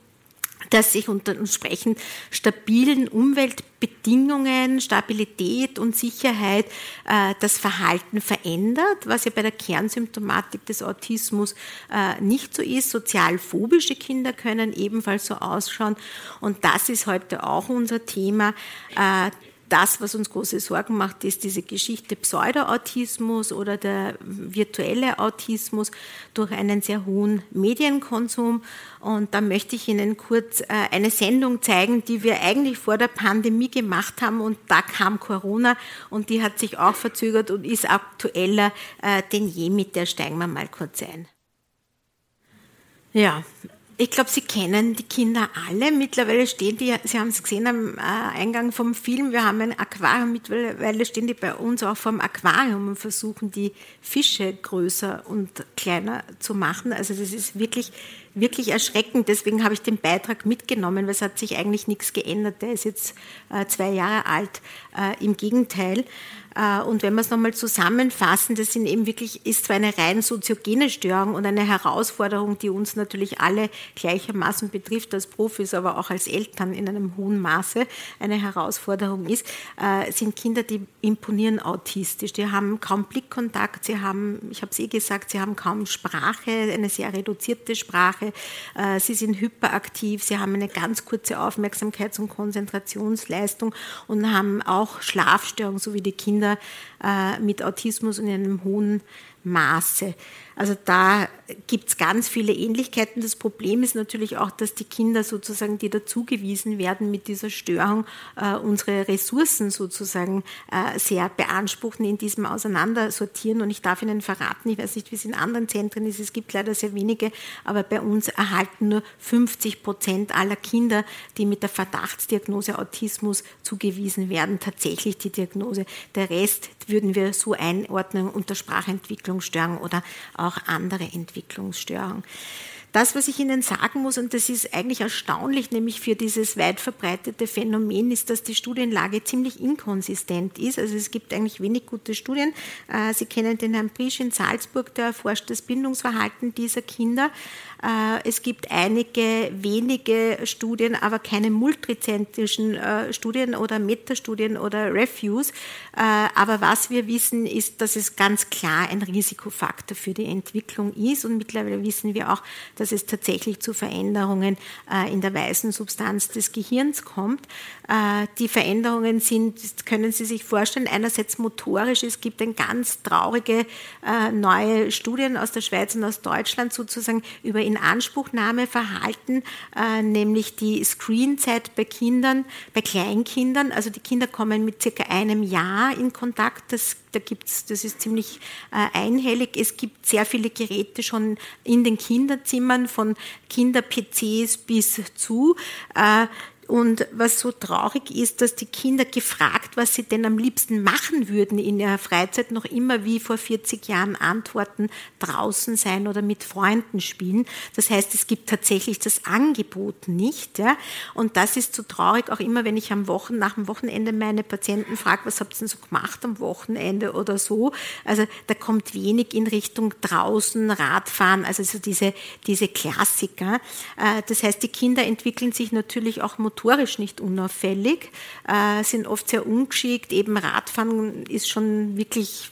dass sich unter entsprechend stabilen Umweltbedingungen, Stabilität und Sicherheit äh, das Verhalten verändert, was ja bei der Kernsymptomatik des Autismus äh, nicht so ist. Sozialphobische Kinder können ebenfalls so ausschauen und das ist heute auch unser Thema. Äh, das, was uns große Sorgen macht, ist diese Geschichte Pseudo-Autismus oder der virtuelle Autismus durch einen sehr hohen Medienkonsum. Und da möchte ich Ihnen kurz äh, eine Sendung zeigen, die wir eigentlich vor der Pandemie gemacht haben und da kam Corona und die hat sich auch verzögert und ist aktueller äh, denn je. Mit der steigen wir mal kurz ein. Ja, ich glaube, Sie kennen die Kinder alle. Mittlerweile stehen die, Sie haben es gesehen am äh, Eingang vom Film, wir haben ein Aquarium, mittlerweile stehen die bei uns auch vom Aquarium und versuchen die Fische größer und kleiner zu machen. Also das ist wirklich, wirklich erschreckend. Deswegen habe ich den Beitrag mitgenommen, weil es hat sich eigentlich nichts geändert. Der ist jetzt äh, zwei Jahre alt. Äh, Im Gegenteil. Äh, und wenn wir es nochmal zusammenfassen, das sind eben wirklich, ist zwar eine rein soziogene Störung und eine Herausforderung, die uns natürlich alle gleichermaßen betrifft, als Profis, aber auch als Eltern in einem hohen Maße eine Herausforderung ist, äh, sind Kinder, die imponieren autistisch. Die haben kaum Blickkontakt, sie haben, ich habe es eh gesagt, sie haben kaum Sprache, eine sehr reduzierte Sprache, äh, sie sind hyperaktiv, sie haben eine ganz kurze Aufmerksamkeits- und Konzentrationsleistung und haben auch Schlafstörungen, so wie die Kinder äh, mit Autismus und in einem hohen Maße. Also da gibt es ganz viele Ähnlichkeiten. Das Problem ist natürlich auch, dass die Kinder sozusagen, die dazugewiesen werden mit dieser Störung, äh, unsere Ressourcen sozusagen äh, sehr beanspruchen, in diesem Auseinandersortieren. Und ich darf Ihnen verraten, ich weiß nicht, wie es in anderen Zentren ist, es gibt leider sehr wenige, aber bei uns erhalten nur 50 Prozent aller Kinder, die mit der Verdachtsdiagnose Autismus zugewiesen werden, tatsächlich die Diagnose. Der Rest würden wir so einordnen unter Sprachentwicklungsstörung oder auch andere Entwicklungsstörungen. Das, was ich Ihnen sagen muss, und das ist eigentlich erstaunlich, nämlich für dieses weit verbreitete Phänomen, ist, dass die Studienlage ziemlich inkonsistent ist. Also es gibt eigentlich wenig gute Studien. Äh, Sie kennen den Herrn Prisch in Salzburg, der erforscht das Bindungsverhalten dieser Kinder. Äh, es gibt einige wenige Studien, aber keine multizentrischen äh, Studien oder Metastudien oder Reviews. Aber was wir wissen, ist, dass es ganz klar ein Risikofaktor für die Entwicklung ist. Und mittlerweile wissen wir auch, dass es tatsächlich zu Veränderungen in der weißen Substanz des Gehirns kommt. Die Veränderungen sind, können Sie sich vorstellen, einerseits motorisch. Es gibt ein ganz traurige neue Studien aus der Schweiz und aus Deutschland sozusagen über Inanspruchnahmeverhalten, äh, nämlich die Screenzeit bei Kindern, bei Kleinkindern. Also die Kinder kommen mit circa einem Jahr in Kontakt. Das, da gibt's, das ist ziemlich äh, einhellig. Es gibt sehr viele Geräte schon in den Kinderzimmern, von Kinder-PCs bis zu. Äh, und was so traurig ist, dass die Kinder gefragt, was sie denn am liebsten machen würden in ihrer Freizeit, noch immer wie vor 40 Jahren antworten, draußen sein oder mit Freunden spielen. Das heißt, es gibt tatsächlich das Angebot nicht. Ja? Und das ist so traurig, auch immer, wenn ich am Wochen, nach dem Wochenende meine Patienten frage, was habt ihr denn so gemacht am Wochenende oder so. Also da kommt wenig in Richtung draußen, Radfahren, also so diese, diese Klassiker. Äh, das heißt, die Kinder entwickeln sich natürlich auch motorisch motorisch nicht unauffällig, äh, sind oft sehr ungeschickt. Eben Radfahren ist schon wirklich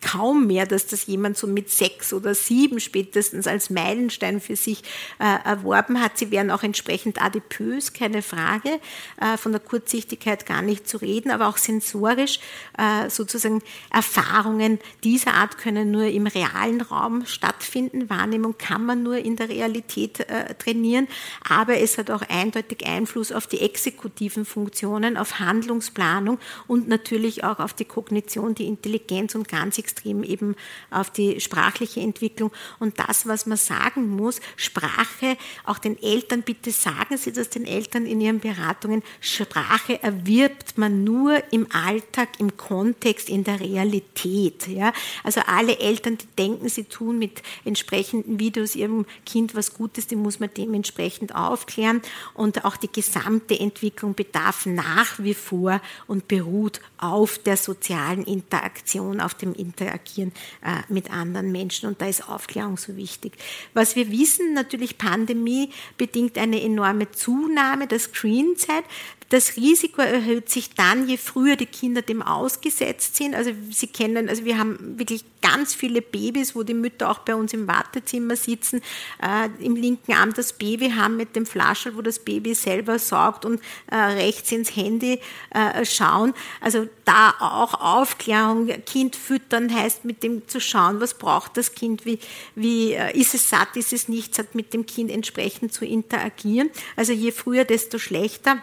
kaum mehr, dass das jemand so mit sechs oder sieben spätestens als Meilenstein für sich äh, erworben hat. Sie wären auch entsprechend adipös, keine Frage, äh, von der Kurzsichtigkeit gar nicht zu reden, aber auch sensorisch äh, sozusagen Erfahrungen dieser Art können nur im realen Raum stattfinden. Wahrnehmung kann man nur in der Realität äh, trainieren, aber es hat auch eindeutig Einfluss auf die exekutiven Funktionen, auf Handlungsplanung und natürlich auch auf die Kognition, die Intelligenz und ganz extrem eben auf die sprachliche Entwicklung. Und das, was man sagen muss, Sprache, auch den Eltern, bitte sagen Sie das den Eltern in Ihren Beratungen, Sprache erwirbt man nur im Alltag, im Kontext, in der Realität. Ja? Also alle Eltern, die denken, sie tun mit entsprechenden Videos ihrem Kind was Gutes, die muss man dementsprechend aufklären. Und auch die gesamte Entwicklung bedarf nach wie vor und beruht auf der sozialen Interaktion, auf dem Interagieren äh, mit anderen Menschen. Und da ist Aufklärung so wichtig. Was wir wissen, natürlich Pandemie bedingt eine enorme Zunahme der Screenzeit. Das Risiko erhöht sich dann, je früher die Kinder dem ausgesetzt sind. Also Sie kennen, also wir haben wirklich ganz viele Babys, wo die Mütter auch bei uns im Wartezimmer sitzen, äh, im linken Arm das Baby haben mit dem Flascherl, wo das Baby selber saugt und äh, rechts ins Handy äh, schauen. Also da auch Aufklärung, Kind füttern heißt mit dem zu schauen, was braucht das Kind, wie, wie äh, ist es satt, ist es nicht satt, mit dem Kind entsprechend zu interagieren. Also je früher, desto schlechter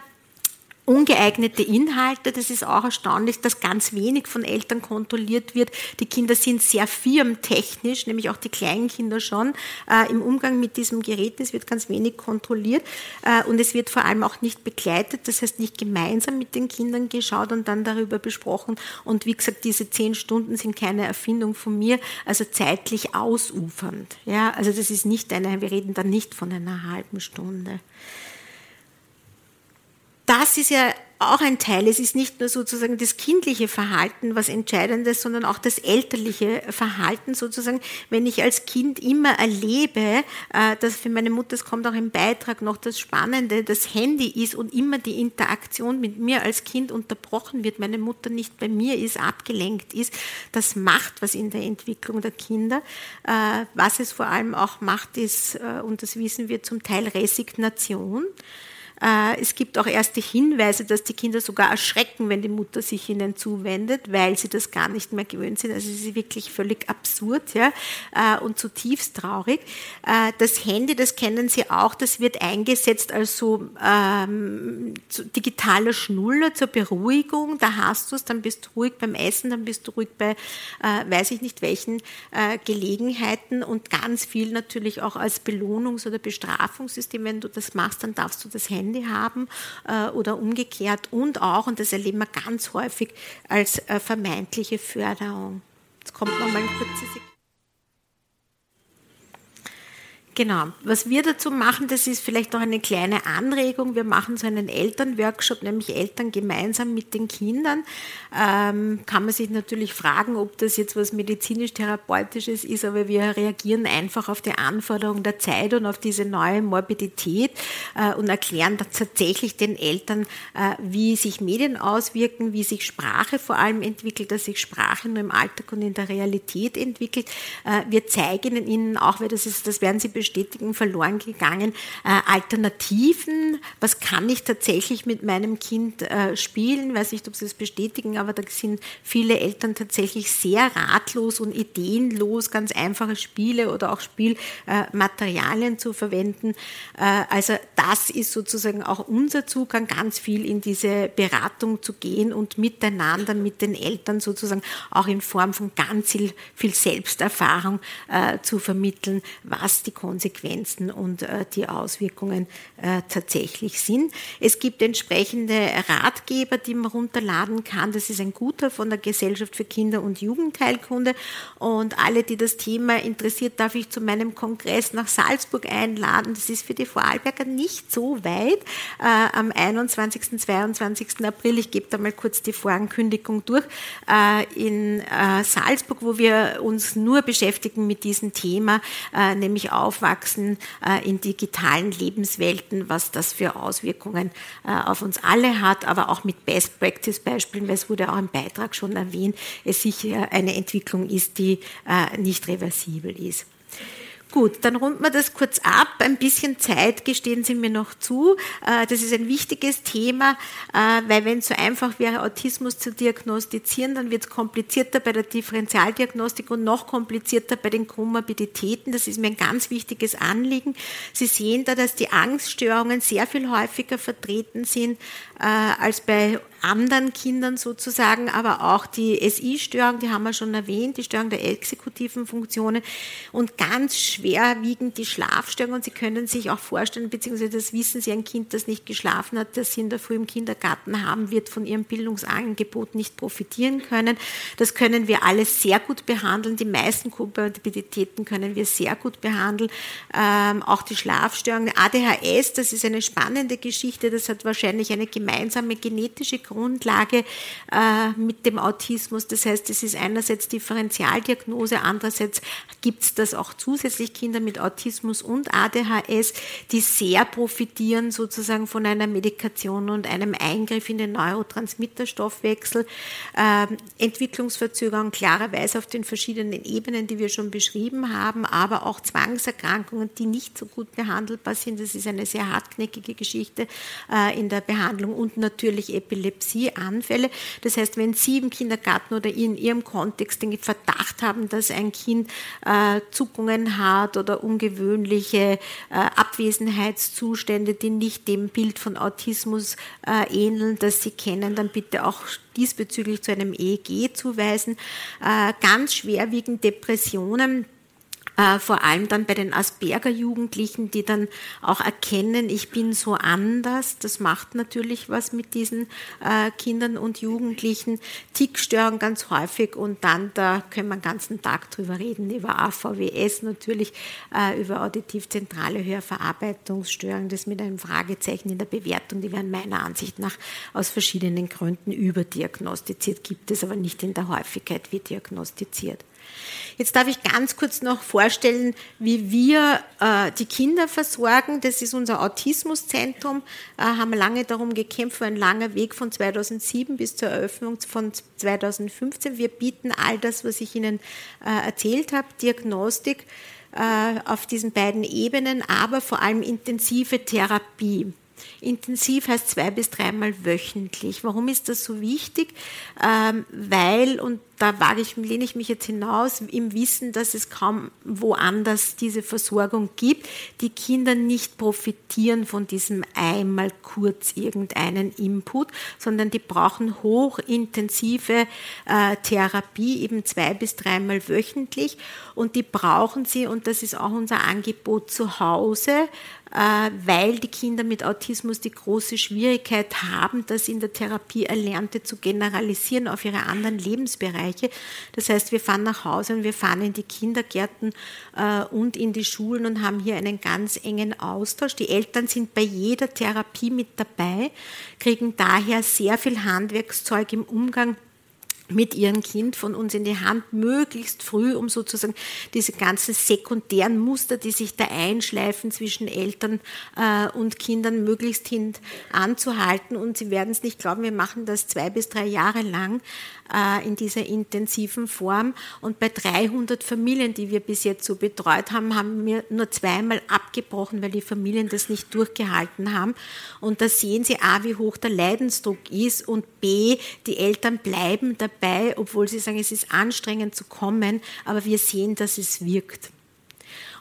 ungeeignete Inhalte. Das ist auch erstaunlich, dass ganz wenig von Eltern kontrolliert wird. Die Kinder sind sehr firmtechnisch, nämlich auch die kleinen Kinder schon, äh, im Umgang mit diesem Gerät. Es wird ganz wenig kontrolliert äh, und es wird vor allem auch nicht begleitet. Das heißt, nicht gemeinsam mit den Kindern geschaut und dann darüber besprochen. Und wie gesagt, diese zehn Stunden sind keine Erfindung von mir, also zeitlich ausufernd. Ja, also das ist nicht eine, wir reden dann nicht von einer halben Stunde das ist ja auch ein Teil. Es ist nicht nur sozusagen das kindliche Verhalten, was entscheidend ist, sondern auch das elterliche Verhalten sozusagen. Wenn ich als Kind immer erlebe, äh, dass für meine Mutter, es kommt auch im Beitrag noch das Spannende, das Handy ist und immer die Interaktion mit mir als Kind unterbrochen wird, meine Mutter nicht bei mir ist, abgelenkt ist, das macht was in der Entwicklung der Kinder. Äh, was es vor allem auch macht, ist, äh, und das wissen wir zum Teil, Resignation. Äh, es gibt auch erste Hinweise, dass die Kinder sogar erschrecken, wenn die Mutter sich ihnen zuwendet, weil sie das gar nicht mehr gewöhnt sind. Also es ist wirklich völlig absurd ja, äh, und zutiefst traurig. Äh, das Handy, das kennen Sie auch, das wird eingesetzt als so ähm, digitaler Schnuller zur Beruhigung. Da hast du es, dann bist du ruhig beim Essen, dann bist du ruhig bei, äh, weiß ich nicht welchen äh, Gelegenheiten und ganz viel natürlich auch als Belohnungs- oder Bestrafungssystem. Wenn du das machst, dann darfst du das Handy Handy haben äh, oder umgekehrt und auch, und das erleben wir ganz häufig, als äh, vermeintliche Förderung. Jetzt kommt noch mal ein kurzes Genau. Was wir dazu machen, das ist vielleicht auch eine kleine Anregung. Wir machen so einen Elternworkshop, nämlich Eltern gemeinsam mit den Kindern. Ähm, kann man sich natürlich fragen, ob das jetzt was medizinisch-therapeutisches ist, aber wir reagieren einfach auf die Anforderungen der Zeit und auf diese neue Morbidität äh, und erklären tatsächlich den Eltern, äh, wie sich Medien auswirken, wie sich Sprache vor allem entwickelt, dass sich Sprache nur im Alltag und in der Realität entwickelt. Äh, wir zeigen ihnen auch, weil das ist, das werden sie bestätigen, verloren gegangen. Äh, Alternativen, was kann ich tatsächlich mit meinem Kind äh, spielen? Weiß nicht, ob Sie das bestätigen, aber da sind viele Eltern tatsächlich sehr ratlos und ideenlos, ganz einfache Spiele oder auch Spielmaterialien zu verwenden. Äh, also das ist sozusagen auch unser Zugang, ganz viel in diese Beratung zu gehen und miteinander mit den Eltern sozusagen auch in Form von ganz viel, viel Selbsterfahrung äh, zu vermitteln, was die Konsequenzen und äh, die Auswirkungen äh, tatsächlich sind. Es gibt entsprechende Ratgeber, die man runterladen kann. Das ist ein guter von der Gesellschaft für Kinder- und Jugendheilkunde. Und alle, die das Thema interessiert, darf ich zu meinem Kongress nach Salzburg einladen. Das ist für die Vorarlberger nicht so weit. Äh, am 21. 22. April, ich gebe da mal kurz die Vorankündigung durch, in Salzburg, wo wir uns nur beschäftigen mit diesem Thema, nämlich auf Aufwachsen äh, in digitalen Lebenswelten, was das für Auswirkungen äh, auf uns alle hat, aber auch mit Best-Practice-Beispielen, weil es wurde auch im Beitrag schon erwähnt, es sicher eine Entwicklung ist, die nicht reversibel ist. Gut, dann runden wir das kurz ab. Ein bisschen Zeit gestehen Sie mir noch zu. Äh, das ist ein wichtiges Thema, äh, weil wenn es so einfach wäre, Autismus zu diagnostizieren, dann wird es komplizierter bei der Differentialdiagnostik und noch komplizierter bei den Komorbiditäten. Das ist mir ein ganz wichtiges Anliegen. Sie sehen da, dass die Angststörungen sehr viel häufiger vertreten sind äh, als bei anderen Kindern sozusagen, aber auch die SI-Störung, die haben wir schon erwähnt, die Störung der exekutiven Funktionen und ganz schwerwiegend die Schlafstörung. Und Sie können sich auch vorstellen, beziehungsweise das wissen Sie, ein Kind, das nicht geschlafen hat, das Sie in der Früh im Kindergarten haben, wird von Ihrem Bildungsangebot nicht profitieren können. Das können wir alles sehr gut behandeln. Die meisten Komorbiditäten können wir sehr gut behandeln. Ähm, auch die Schlafstörung, ADHS, das ist eine spannende Geschichte. Das hat wahrscheinlich eine gemeinsame genetische Grundlage äh, mit dem Autismus. Das heißt, es ist einerseits Differentialdiagnose, andererseits gibt es das auch zusätzlich Kinder mit Autismus und ADHS, die sehr profitieren sozusagen von einer Medikation und einem Eingriff in den Neurotransmitterstoffwechsel. Äh, Entwicklungsverzögerung klarerweise auf den verschiedenen Ebenen, die wir schon beschrieben haben, aber auch Zwangserkrankungen, die nicht so gut behandelbar sind. Das ist eine sehr hartknäckige Geschichte äh, in der Behandlung und natürlich Epilepsie Epilepsieanfälle. Das heißt, wenn Sie im Kindergarten oder in Ihrem Kontext den Verdacht haben, dass ein Kind äh, Zuckungen hat oder ungewöhnliche äh, Abwesenheitszustände, die nicht dem Bild von Autismus äh, ähneln, das Sie kennen, dann bitte auch diesbezüglich zu einem EEG zuweisen. Äh, ganz schwerwiegend Depressionen äh, vor allem dann bei den Asperger-Jugendlichen, die dann auch erkennen, ich bin so anders. Das macht natürlich was mit diesen äh, Kindern und Jugendlichen. Tickstörungen ganz häufig und dann, da können wir den ganzen Tag drüber reden, über AVWS natürlich, äh, über auditiv-zentrale Hörverarbeitungsstörungen, das mit einem Fragezeichen in der Bewertung, die werden meiner Ansicht nach aus verschiedenen Gründen überdiagnostiziert, gibt es aber nicht in der Häufigkeit wie diagnostiziert. Jetzt darf ich ganz kurz noch vorstellen, wie wir äh, die Kinder versorgen. Das ist unser Autismuszentrum. Äh, haben lange darum gekämpft, war ein langer Weg von 2007 bis zur Eröffnung von 2015. Wir bieten all das, was ich Ihnen äh, erzählt habe, Diagnostik äh, auf diesen beiden Ebenen, aber vor allem intensive Therapie. Intensiv heißt zwei bis dreimal wöchentlich. Warum ist das so wichtig? Ähm, weil, und da wage ich, lehne ich mich jetzt hinaus, im Wissen, dass es kaum woanders diese Versorgung gibt, die Kinder nicht profitieren von diesem einmal kurz irgendeinen Input, sondern die brauchen hochintensive äh, Therapie, eben zwei bis dreimal wöchentlich. Und die brauchen sie, und das ist auch unser Angebot zu Hause, äh, weil die Kinder mit Autismus die große Schwierigkeit haben, das in der Therapie Erlernte zu generalisieren auf ihre anderen Lebensbereiche. Das heißt, wir fahren nach Hause und wir fahren in die Kindergärten äh, und in die Schulen und haben hier einen ganz engen Austausch. Die Eltern sind bei jeder Therapie mit dabei, kriegen daher sehr viel Handwerkszeug im Umgang mit ihrem Kind von uns in die Hand, möglichst früh, um sozusagen diese ganzen sekundären Muster, die sich da einschleifen zwischen Eltern äh, und Kindern, möglichst hin anzuhalten. Und Sie werden es nicht glauben, wir machen das zwei bis drei Jahre lang äh, in dieser intensiven Form. Und bei 300 Familien, die wir bis jetzt so betreut haben, haben wir nur zweimal abgebrochen, weil die Familien das nicht durchgehalten haben. Und da sehen Sie A, wie hoch der Leidensdruck ist und B, die Eltern bleiben dabei, obwohl sie sagen, es ist anstrengend zu kommen, aber wir sehen, dass es wirkt.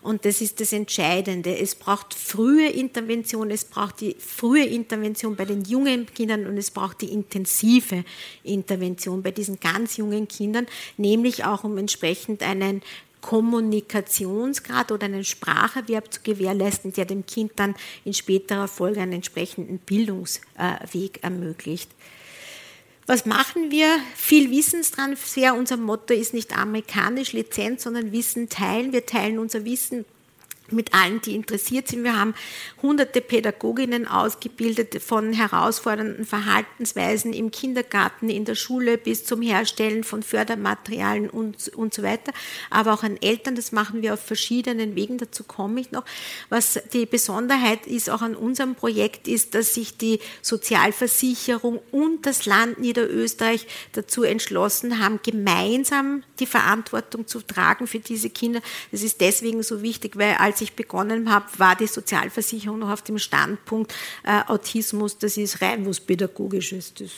Und das ist das Entscheidende. Es braucht frühe Intervention, es braucht die frühe Intervention bei den jungen Kindern und es braucht die intensive Intervention bei diesen ganz jungen Kindern, nämlich auch um entsprechend einen Kommunikationsgrad oder einen Spracherwerb zu gewährleisten, der dem Kind dann in späterer Folge einen entsprechenden Bildungsweg ermöglicht. Was machen wir? Viel Wissenstransfer. Unser Motto ist nicht amerikanisch Lizenz, sondern Wissen teilen. Wir teilen unser Wissen mit allen, die interessiert sind. Wir haben hunderte Pädagoginnen ausgebildet von herausfordernden Verhaltensweisen im Kindergarten, in der Schule bis zum Herstellen von Fördermaterialien und, und so weiter, aber auch an Eltern. Das machen wir auf verschiedenen Wegen. Dazu komme ich noch. Was die Besonderheit ist auch an unserem Projekt ist, dass sich die Sozialversicherung und das Land Niederösterreich dazu entschlossen haben, gemeinsam die Verantwortung zu tragen für diese Kinder. Das ist deswegen so wichtig, weil als als ich begonnen habe, war die Sozialversicherung noch auf dem Standpunkt, äh, Autismus, das ist rein was Pädagogisches. Das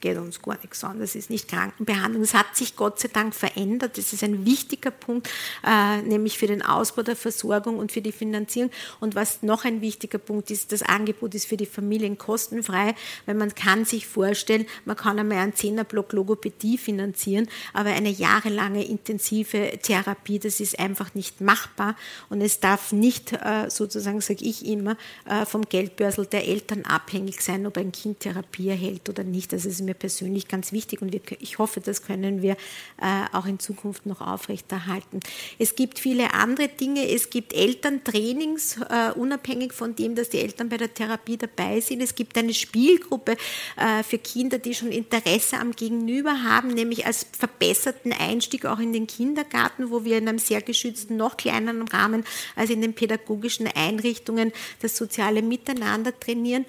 geht uns gar nichts an. Das ist nicht Krankenbehandlung. Das hat sich Gott sei Dank verändert. Das ist ein wichtiger Punkt, äh, nämlich für den Ausbau der Versorgung und für die Finanzierung. Und was noch ein wichtiger Punkt ist, das Angebot ist für die Familien kostenfrei, weil man kann sich vorstellen, man kann einmal einen Zehnerblock Logopädie finanzieren, aber eine jahrelange intensive Therapie, das ist einfach nicht machbar. Und es darf nicht, äh, sozusagen sage ich immer, äh, vom Geldbörsel der Eltern abhängig sein, ob ein Kind Therapie erhält oder nicht. Das ist mir persönlich ganz wichtig und wir, ich hoffe, das können wir äh, auch in Zukunft noch aufrechterhalten. Es gibt viele andere Dinge. Es gibt Elterntrainings, äh, unabhängig von dem, dass die Eltern bei der Therapie dabei sind. Es gibt eine Spielgruppe äh, für Kinder, die schon Interesse am Gegenüber haben, nämlich als verbesserten Einstieg auch in den Kindergarten, wo wir in einem sehr geschützten, noch kleineren Rahmen als in den pädagogischen Einrichtungen das soziale Miteinander trainieren.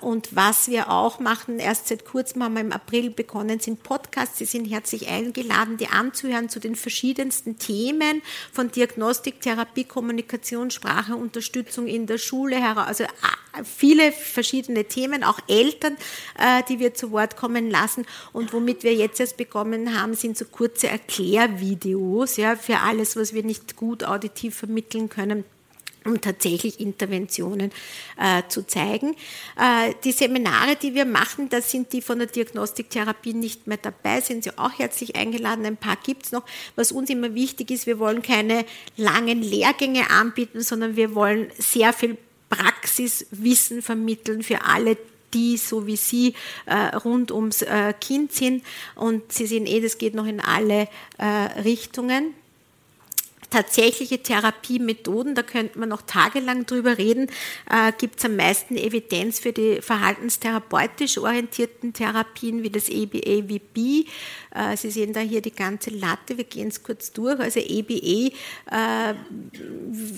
Und was wir auch machen, erst seit kurzem kurzem haben wir im April begonnen, sind Podcasts. Sie sind herzlich eingeladen, die anzuhören zu den verschiedensten Themen von Diagnostik, Therapie, Kommunikation, Sprache, Unterstützung in der Schule, also ah, viele verschiedene Themen, auch Eltern, äh, die wir zu Wort kommen lassen. Und womit wir jetzt erst bekommen haben, sind so kurze Erklärvideos ja, für alles, was wir nicht gut auditiv vermitteln können um tatsächlich Interventionen äh, zu zeigen. Äh, die Seminare, die wir machen, da sind die von der Diagnostiktherapie nicht mehr dabei, sind Sie auch herzlich eingeladen. Ein paar gibt es noch. Was uns immer wichtig ist, wir wollen keine langen Lehrgänge anbieten, sondern wir wollen sehr viel Praxiswissen vermitteln für alle, die so wie Sie äh, rund ums äh, Kind sind. Und Sie sehen eh, das geht noch in alle äh, Richtungen tatsächliche Therapiemethoden, da könnte man noch tagelang drüber reden, äh, gibt es am meisten Evidenz für die verhaltenstherapeutisch orientierten Therapien wie das EBA-VB. Äh, Sie sehen da hier die ganze Latte, wir gehen es kurz durch. Also EBE äh,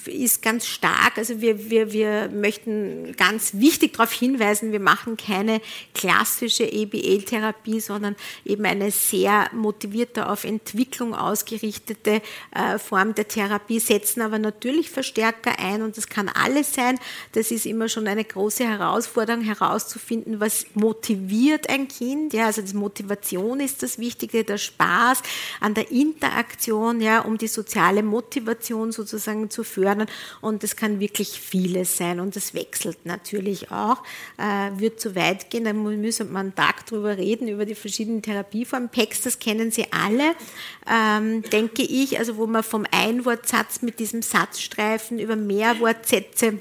ist ganz stark, also wir, wir, wir möchten ganz wichtig darauf hinweisen, wir machen keine klassische EBE-Therapie, sondern eben eine sehr motivierte, auf Entwicklung ausgerichtete äh, Form der der Therapie setzen aber natürlich Verstärker ein und das kann alles sein. Das ist immer schon eine große Herausforderung herauszufinden, was motiviert ein Kind. Ja, also die Motivation ist das Wichtige, der Spaß an der Interaktion, ja, um die soziale Motivation sozusagen zu fördern. Und das kann wirklich vieles sein und das wechselt natürlich auch. Äh, wird zu weit gehen, dann müssen wir einen Tag drüber reden, über die verschiedenen Therapieformen. PECs, das kennen Sie alle, ähm, denke ich, also wo man vom Einwortsatz mit diesem Satzstreifen über Mehrwortsätze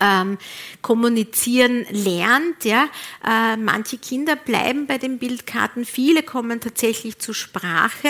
ähm, kommunizieren lernt. Ja. Äh, manche Kinder bleiben bei den Bildkarten, viele kommen tatsächlich zur Sprache,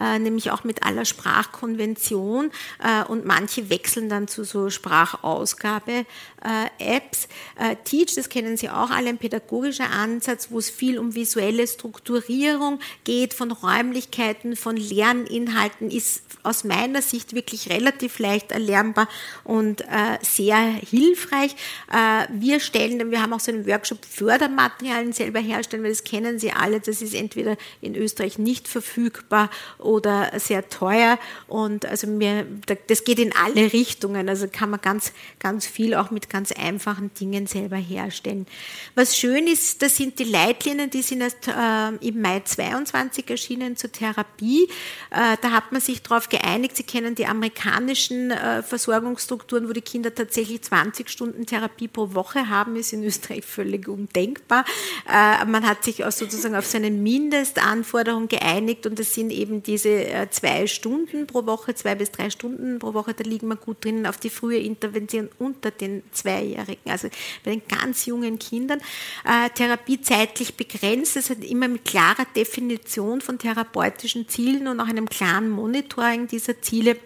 äh, nämlich auch mit aller Sprachkonvention äh, und manche wechseln dann zu so Sprachausgabe-Apps. Äh, Teach, das kennen Sie auch alle, ein pädagogischer Ansatz, wo es viel um visuelle Strukturierung geht von Räumlichkeiten, von Lerninhalten, ist aus meiner Sicht wirklich relativ leicht erlernbar und äh, sehr hilfreich hilfreich. Äh, wir stellen, wir haben auch so einen Workshop Fördermaterialien selber herstellen, weil das kennen Sie alle, das ist entweder in Österreich nicht verfügbar oder sehr teuer und also mir, das geht in alle Richtungen, also kann man ganz, ganz viel auch mit ganz einfachen Dingen selber herstellen. Was schön ist, das sind die Leitlinien, die sind erst äh, im Mai 22 erschienen zur Therapie. Äh, da hat man sich darauf geeinigt, Sie kennen die amerikanischen Versorgungsstrukturen, wo die Kinder tatsächlich 20 Stunden Therapie pro Woche haben, ist in Österreich völlig undenkbar. Äh, man hat sich sozusagen auf seine Mindestanforderung geeinigt und das sind eben diese äh, zwei Stunden pro Woche, zwei bis drei Stunden pro Woche, da liegen wir gut drinnen auf die frühe Intervention unter den Zweijährigen, also bei den ganz jungen Kindern. Äh, Therapie zeitlich begrenzt, das hat immer mit klarer Definition von therapeutischen Zielen und auch einem klaren Monitoring dieser Ziele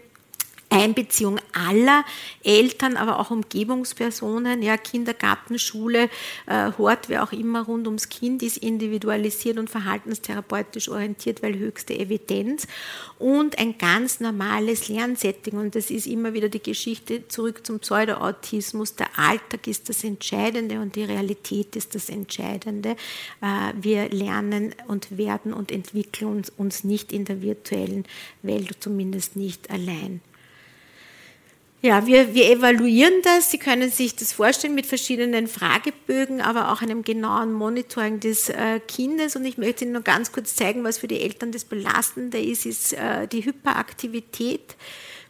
Einbeziehung aller Eltern, aber auch Umgebungspersonen, ja, Kindergarten, Schule, äh, Hort, wer auch immer rund ums Kind ist individualisiert und verhaltenstherapeutisch orientiert, weil höchste Evidenz und ein ganz normales Lernsetting und das ist immer wieder die Geschichte zurück zum Pseudoautismus. Der Alltag ist das Entscheidende und die Realität ist das Entscheidende. Äh, wir lernen und werden und entwickeln uns nicht in der virtuellen Welt, zumindest nicht allein. Ja, wir, wir evaluieren das. Sie können sich das vorstellen mit verschiedenen Fragebögen, aber auch einem genauen Monitoring des äh, Kindes. Und ich möchte Ihnen nur ganz kurz zeigen, was für die Eltern das Belastende ist, ist äh, die Hyperaktivität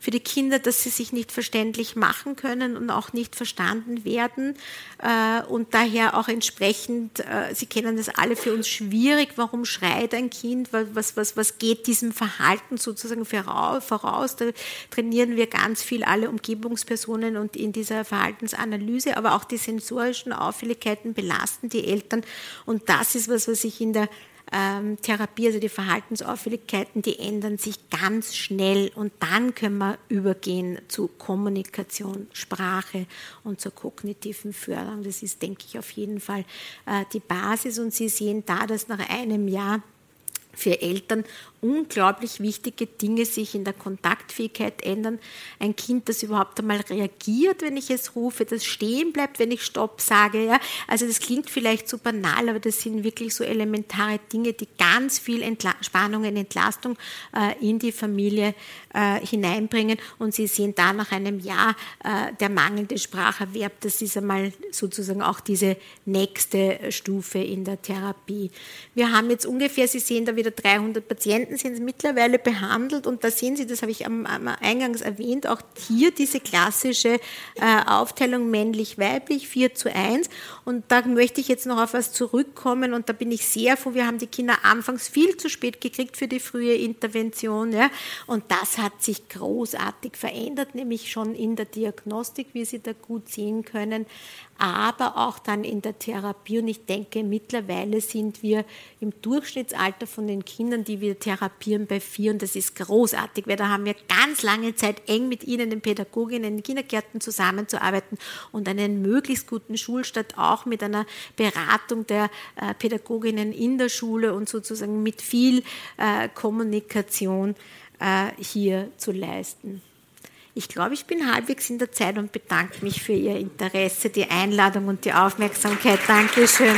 für die Kinder, dass sie sich nicht verständlich machen können und auch nicht verstanden werden. Äh, und daher auch entsprechend, äh, Sie kennen das alle für uns schwierig, warum schreit ein Kind, was, was, was geht diesem Verhalten sozusagen voraus, da trainieren wir ganz viel alle Umgebungspersonen und in dieser Verhaltensanalyse, aber auch die sensorischen Auffälligkeiten belasten die Eltern. Und das ist was, was ich in der ähm, Therapie, also die Verhaltensauffälligkeiten, die ändern sich ganz schnell und dann können wir übergehen zu Kommunikation, Sprache und zur kognitiven Förderung. Das ist, denke ich, auf jeden Fall äh, die Basis und Sie sehen da, dass nach einem Jahr für Eltern unglaublich wichtige Dinge sich in der Kontaktfähigkeit ändern. Ein Kind, das überhaupt einmal reagiert, wenn ich es rufe, das stehen bleibt, wenn ich Stopp sage. Ja? Also das klingt vielleicht so banal, aber das sind wirklich so elementare Dinge, die ganz viel Entla Spannung und Entlastung äh, in die Familie äh, hineinbringen. Und Sie sehen da nach einem Jahr äh, der mangelnde Spracherwerb, das ist einmal sozusagen auch diese nächste Stufe in der Therapie. Wir haben jetzt ungefähr, Sie sehen da wieder 300 Patienten, sind mittlerweile behandelt und da sehen Sie, das habe ich am, am eingangs erwähnt, auch hier diese klassische äh, Aufteilung männlich-weiblich, 4 zu 1. Und da möchte ich jetzt noch auf was zurückkommen und da bin ich sehr froh, wir haben die Kinder anfangs viel zu spät gekriegt für die frühe Intervention. Ja? Und das hat sich großartig verändert, nämlich schon in der Diagnostik, wie Sie da gut sehen können aber auch dann in der Therapie. Und ich denke, mittlerweile sind wir im Durchschnittsalter von den Kindern, die wir therapieren, bei vier. Und das ist großartig, weil da haben wir ganz lange Zeit eng mit ihnen, den Pädagoginnen, in den Kindergärten zusammenzuarbeiten und einen möglichst guten Schulstart auch mit einer Beratung der äh, Pädagoginnen in der Schule und sozusagen mit viel äh, Kommunikation äh, hier zu leisten. Ich glaube, ich bin halbwegs in der Zeit und bedanke mich für Ihr Interesse, die Einladung und die Aufmerksamkeit. Dankeschön.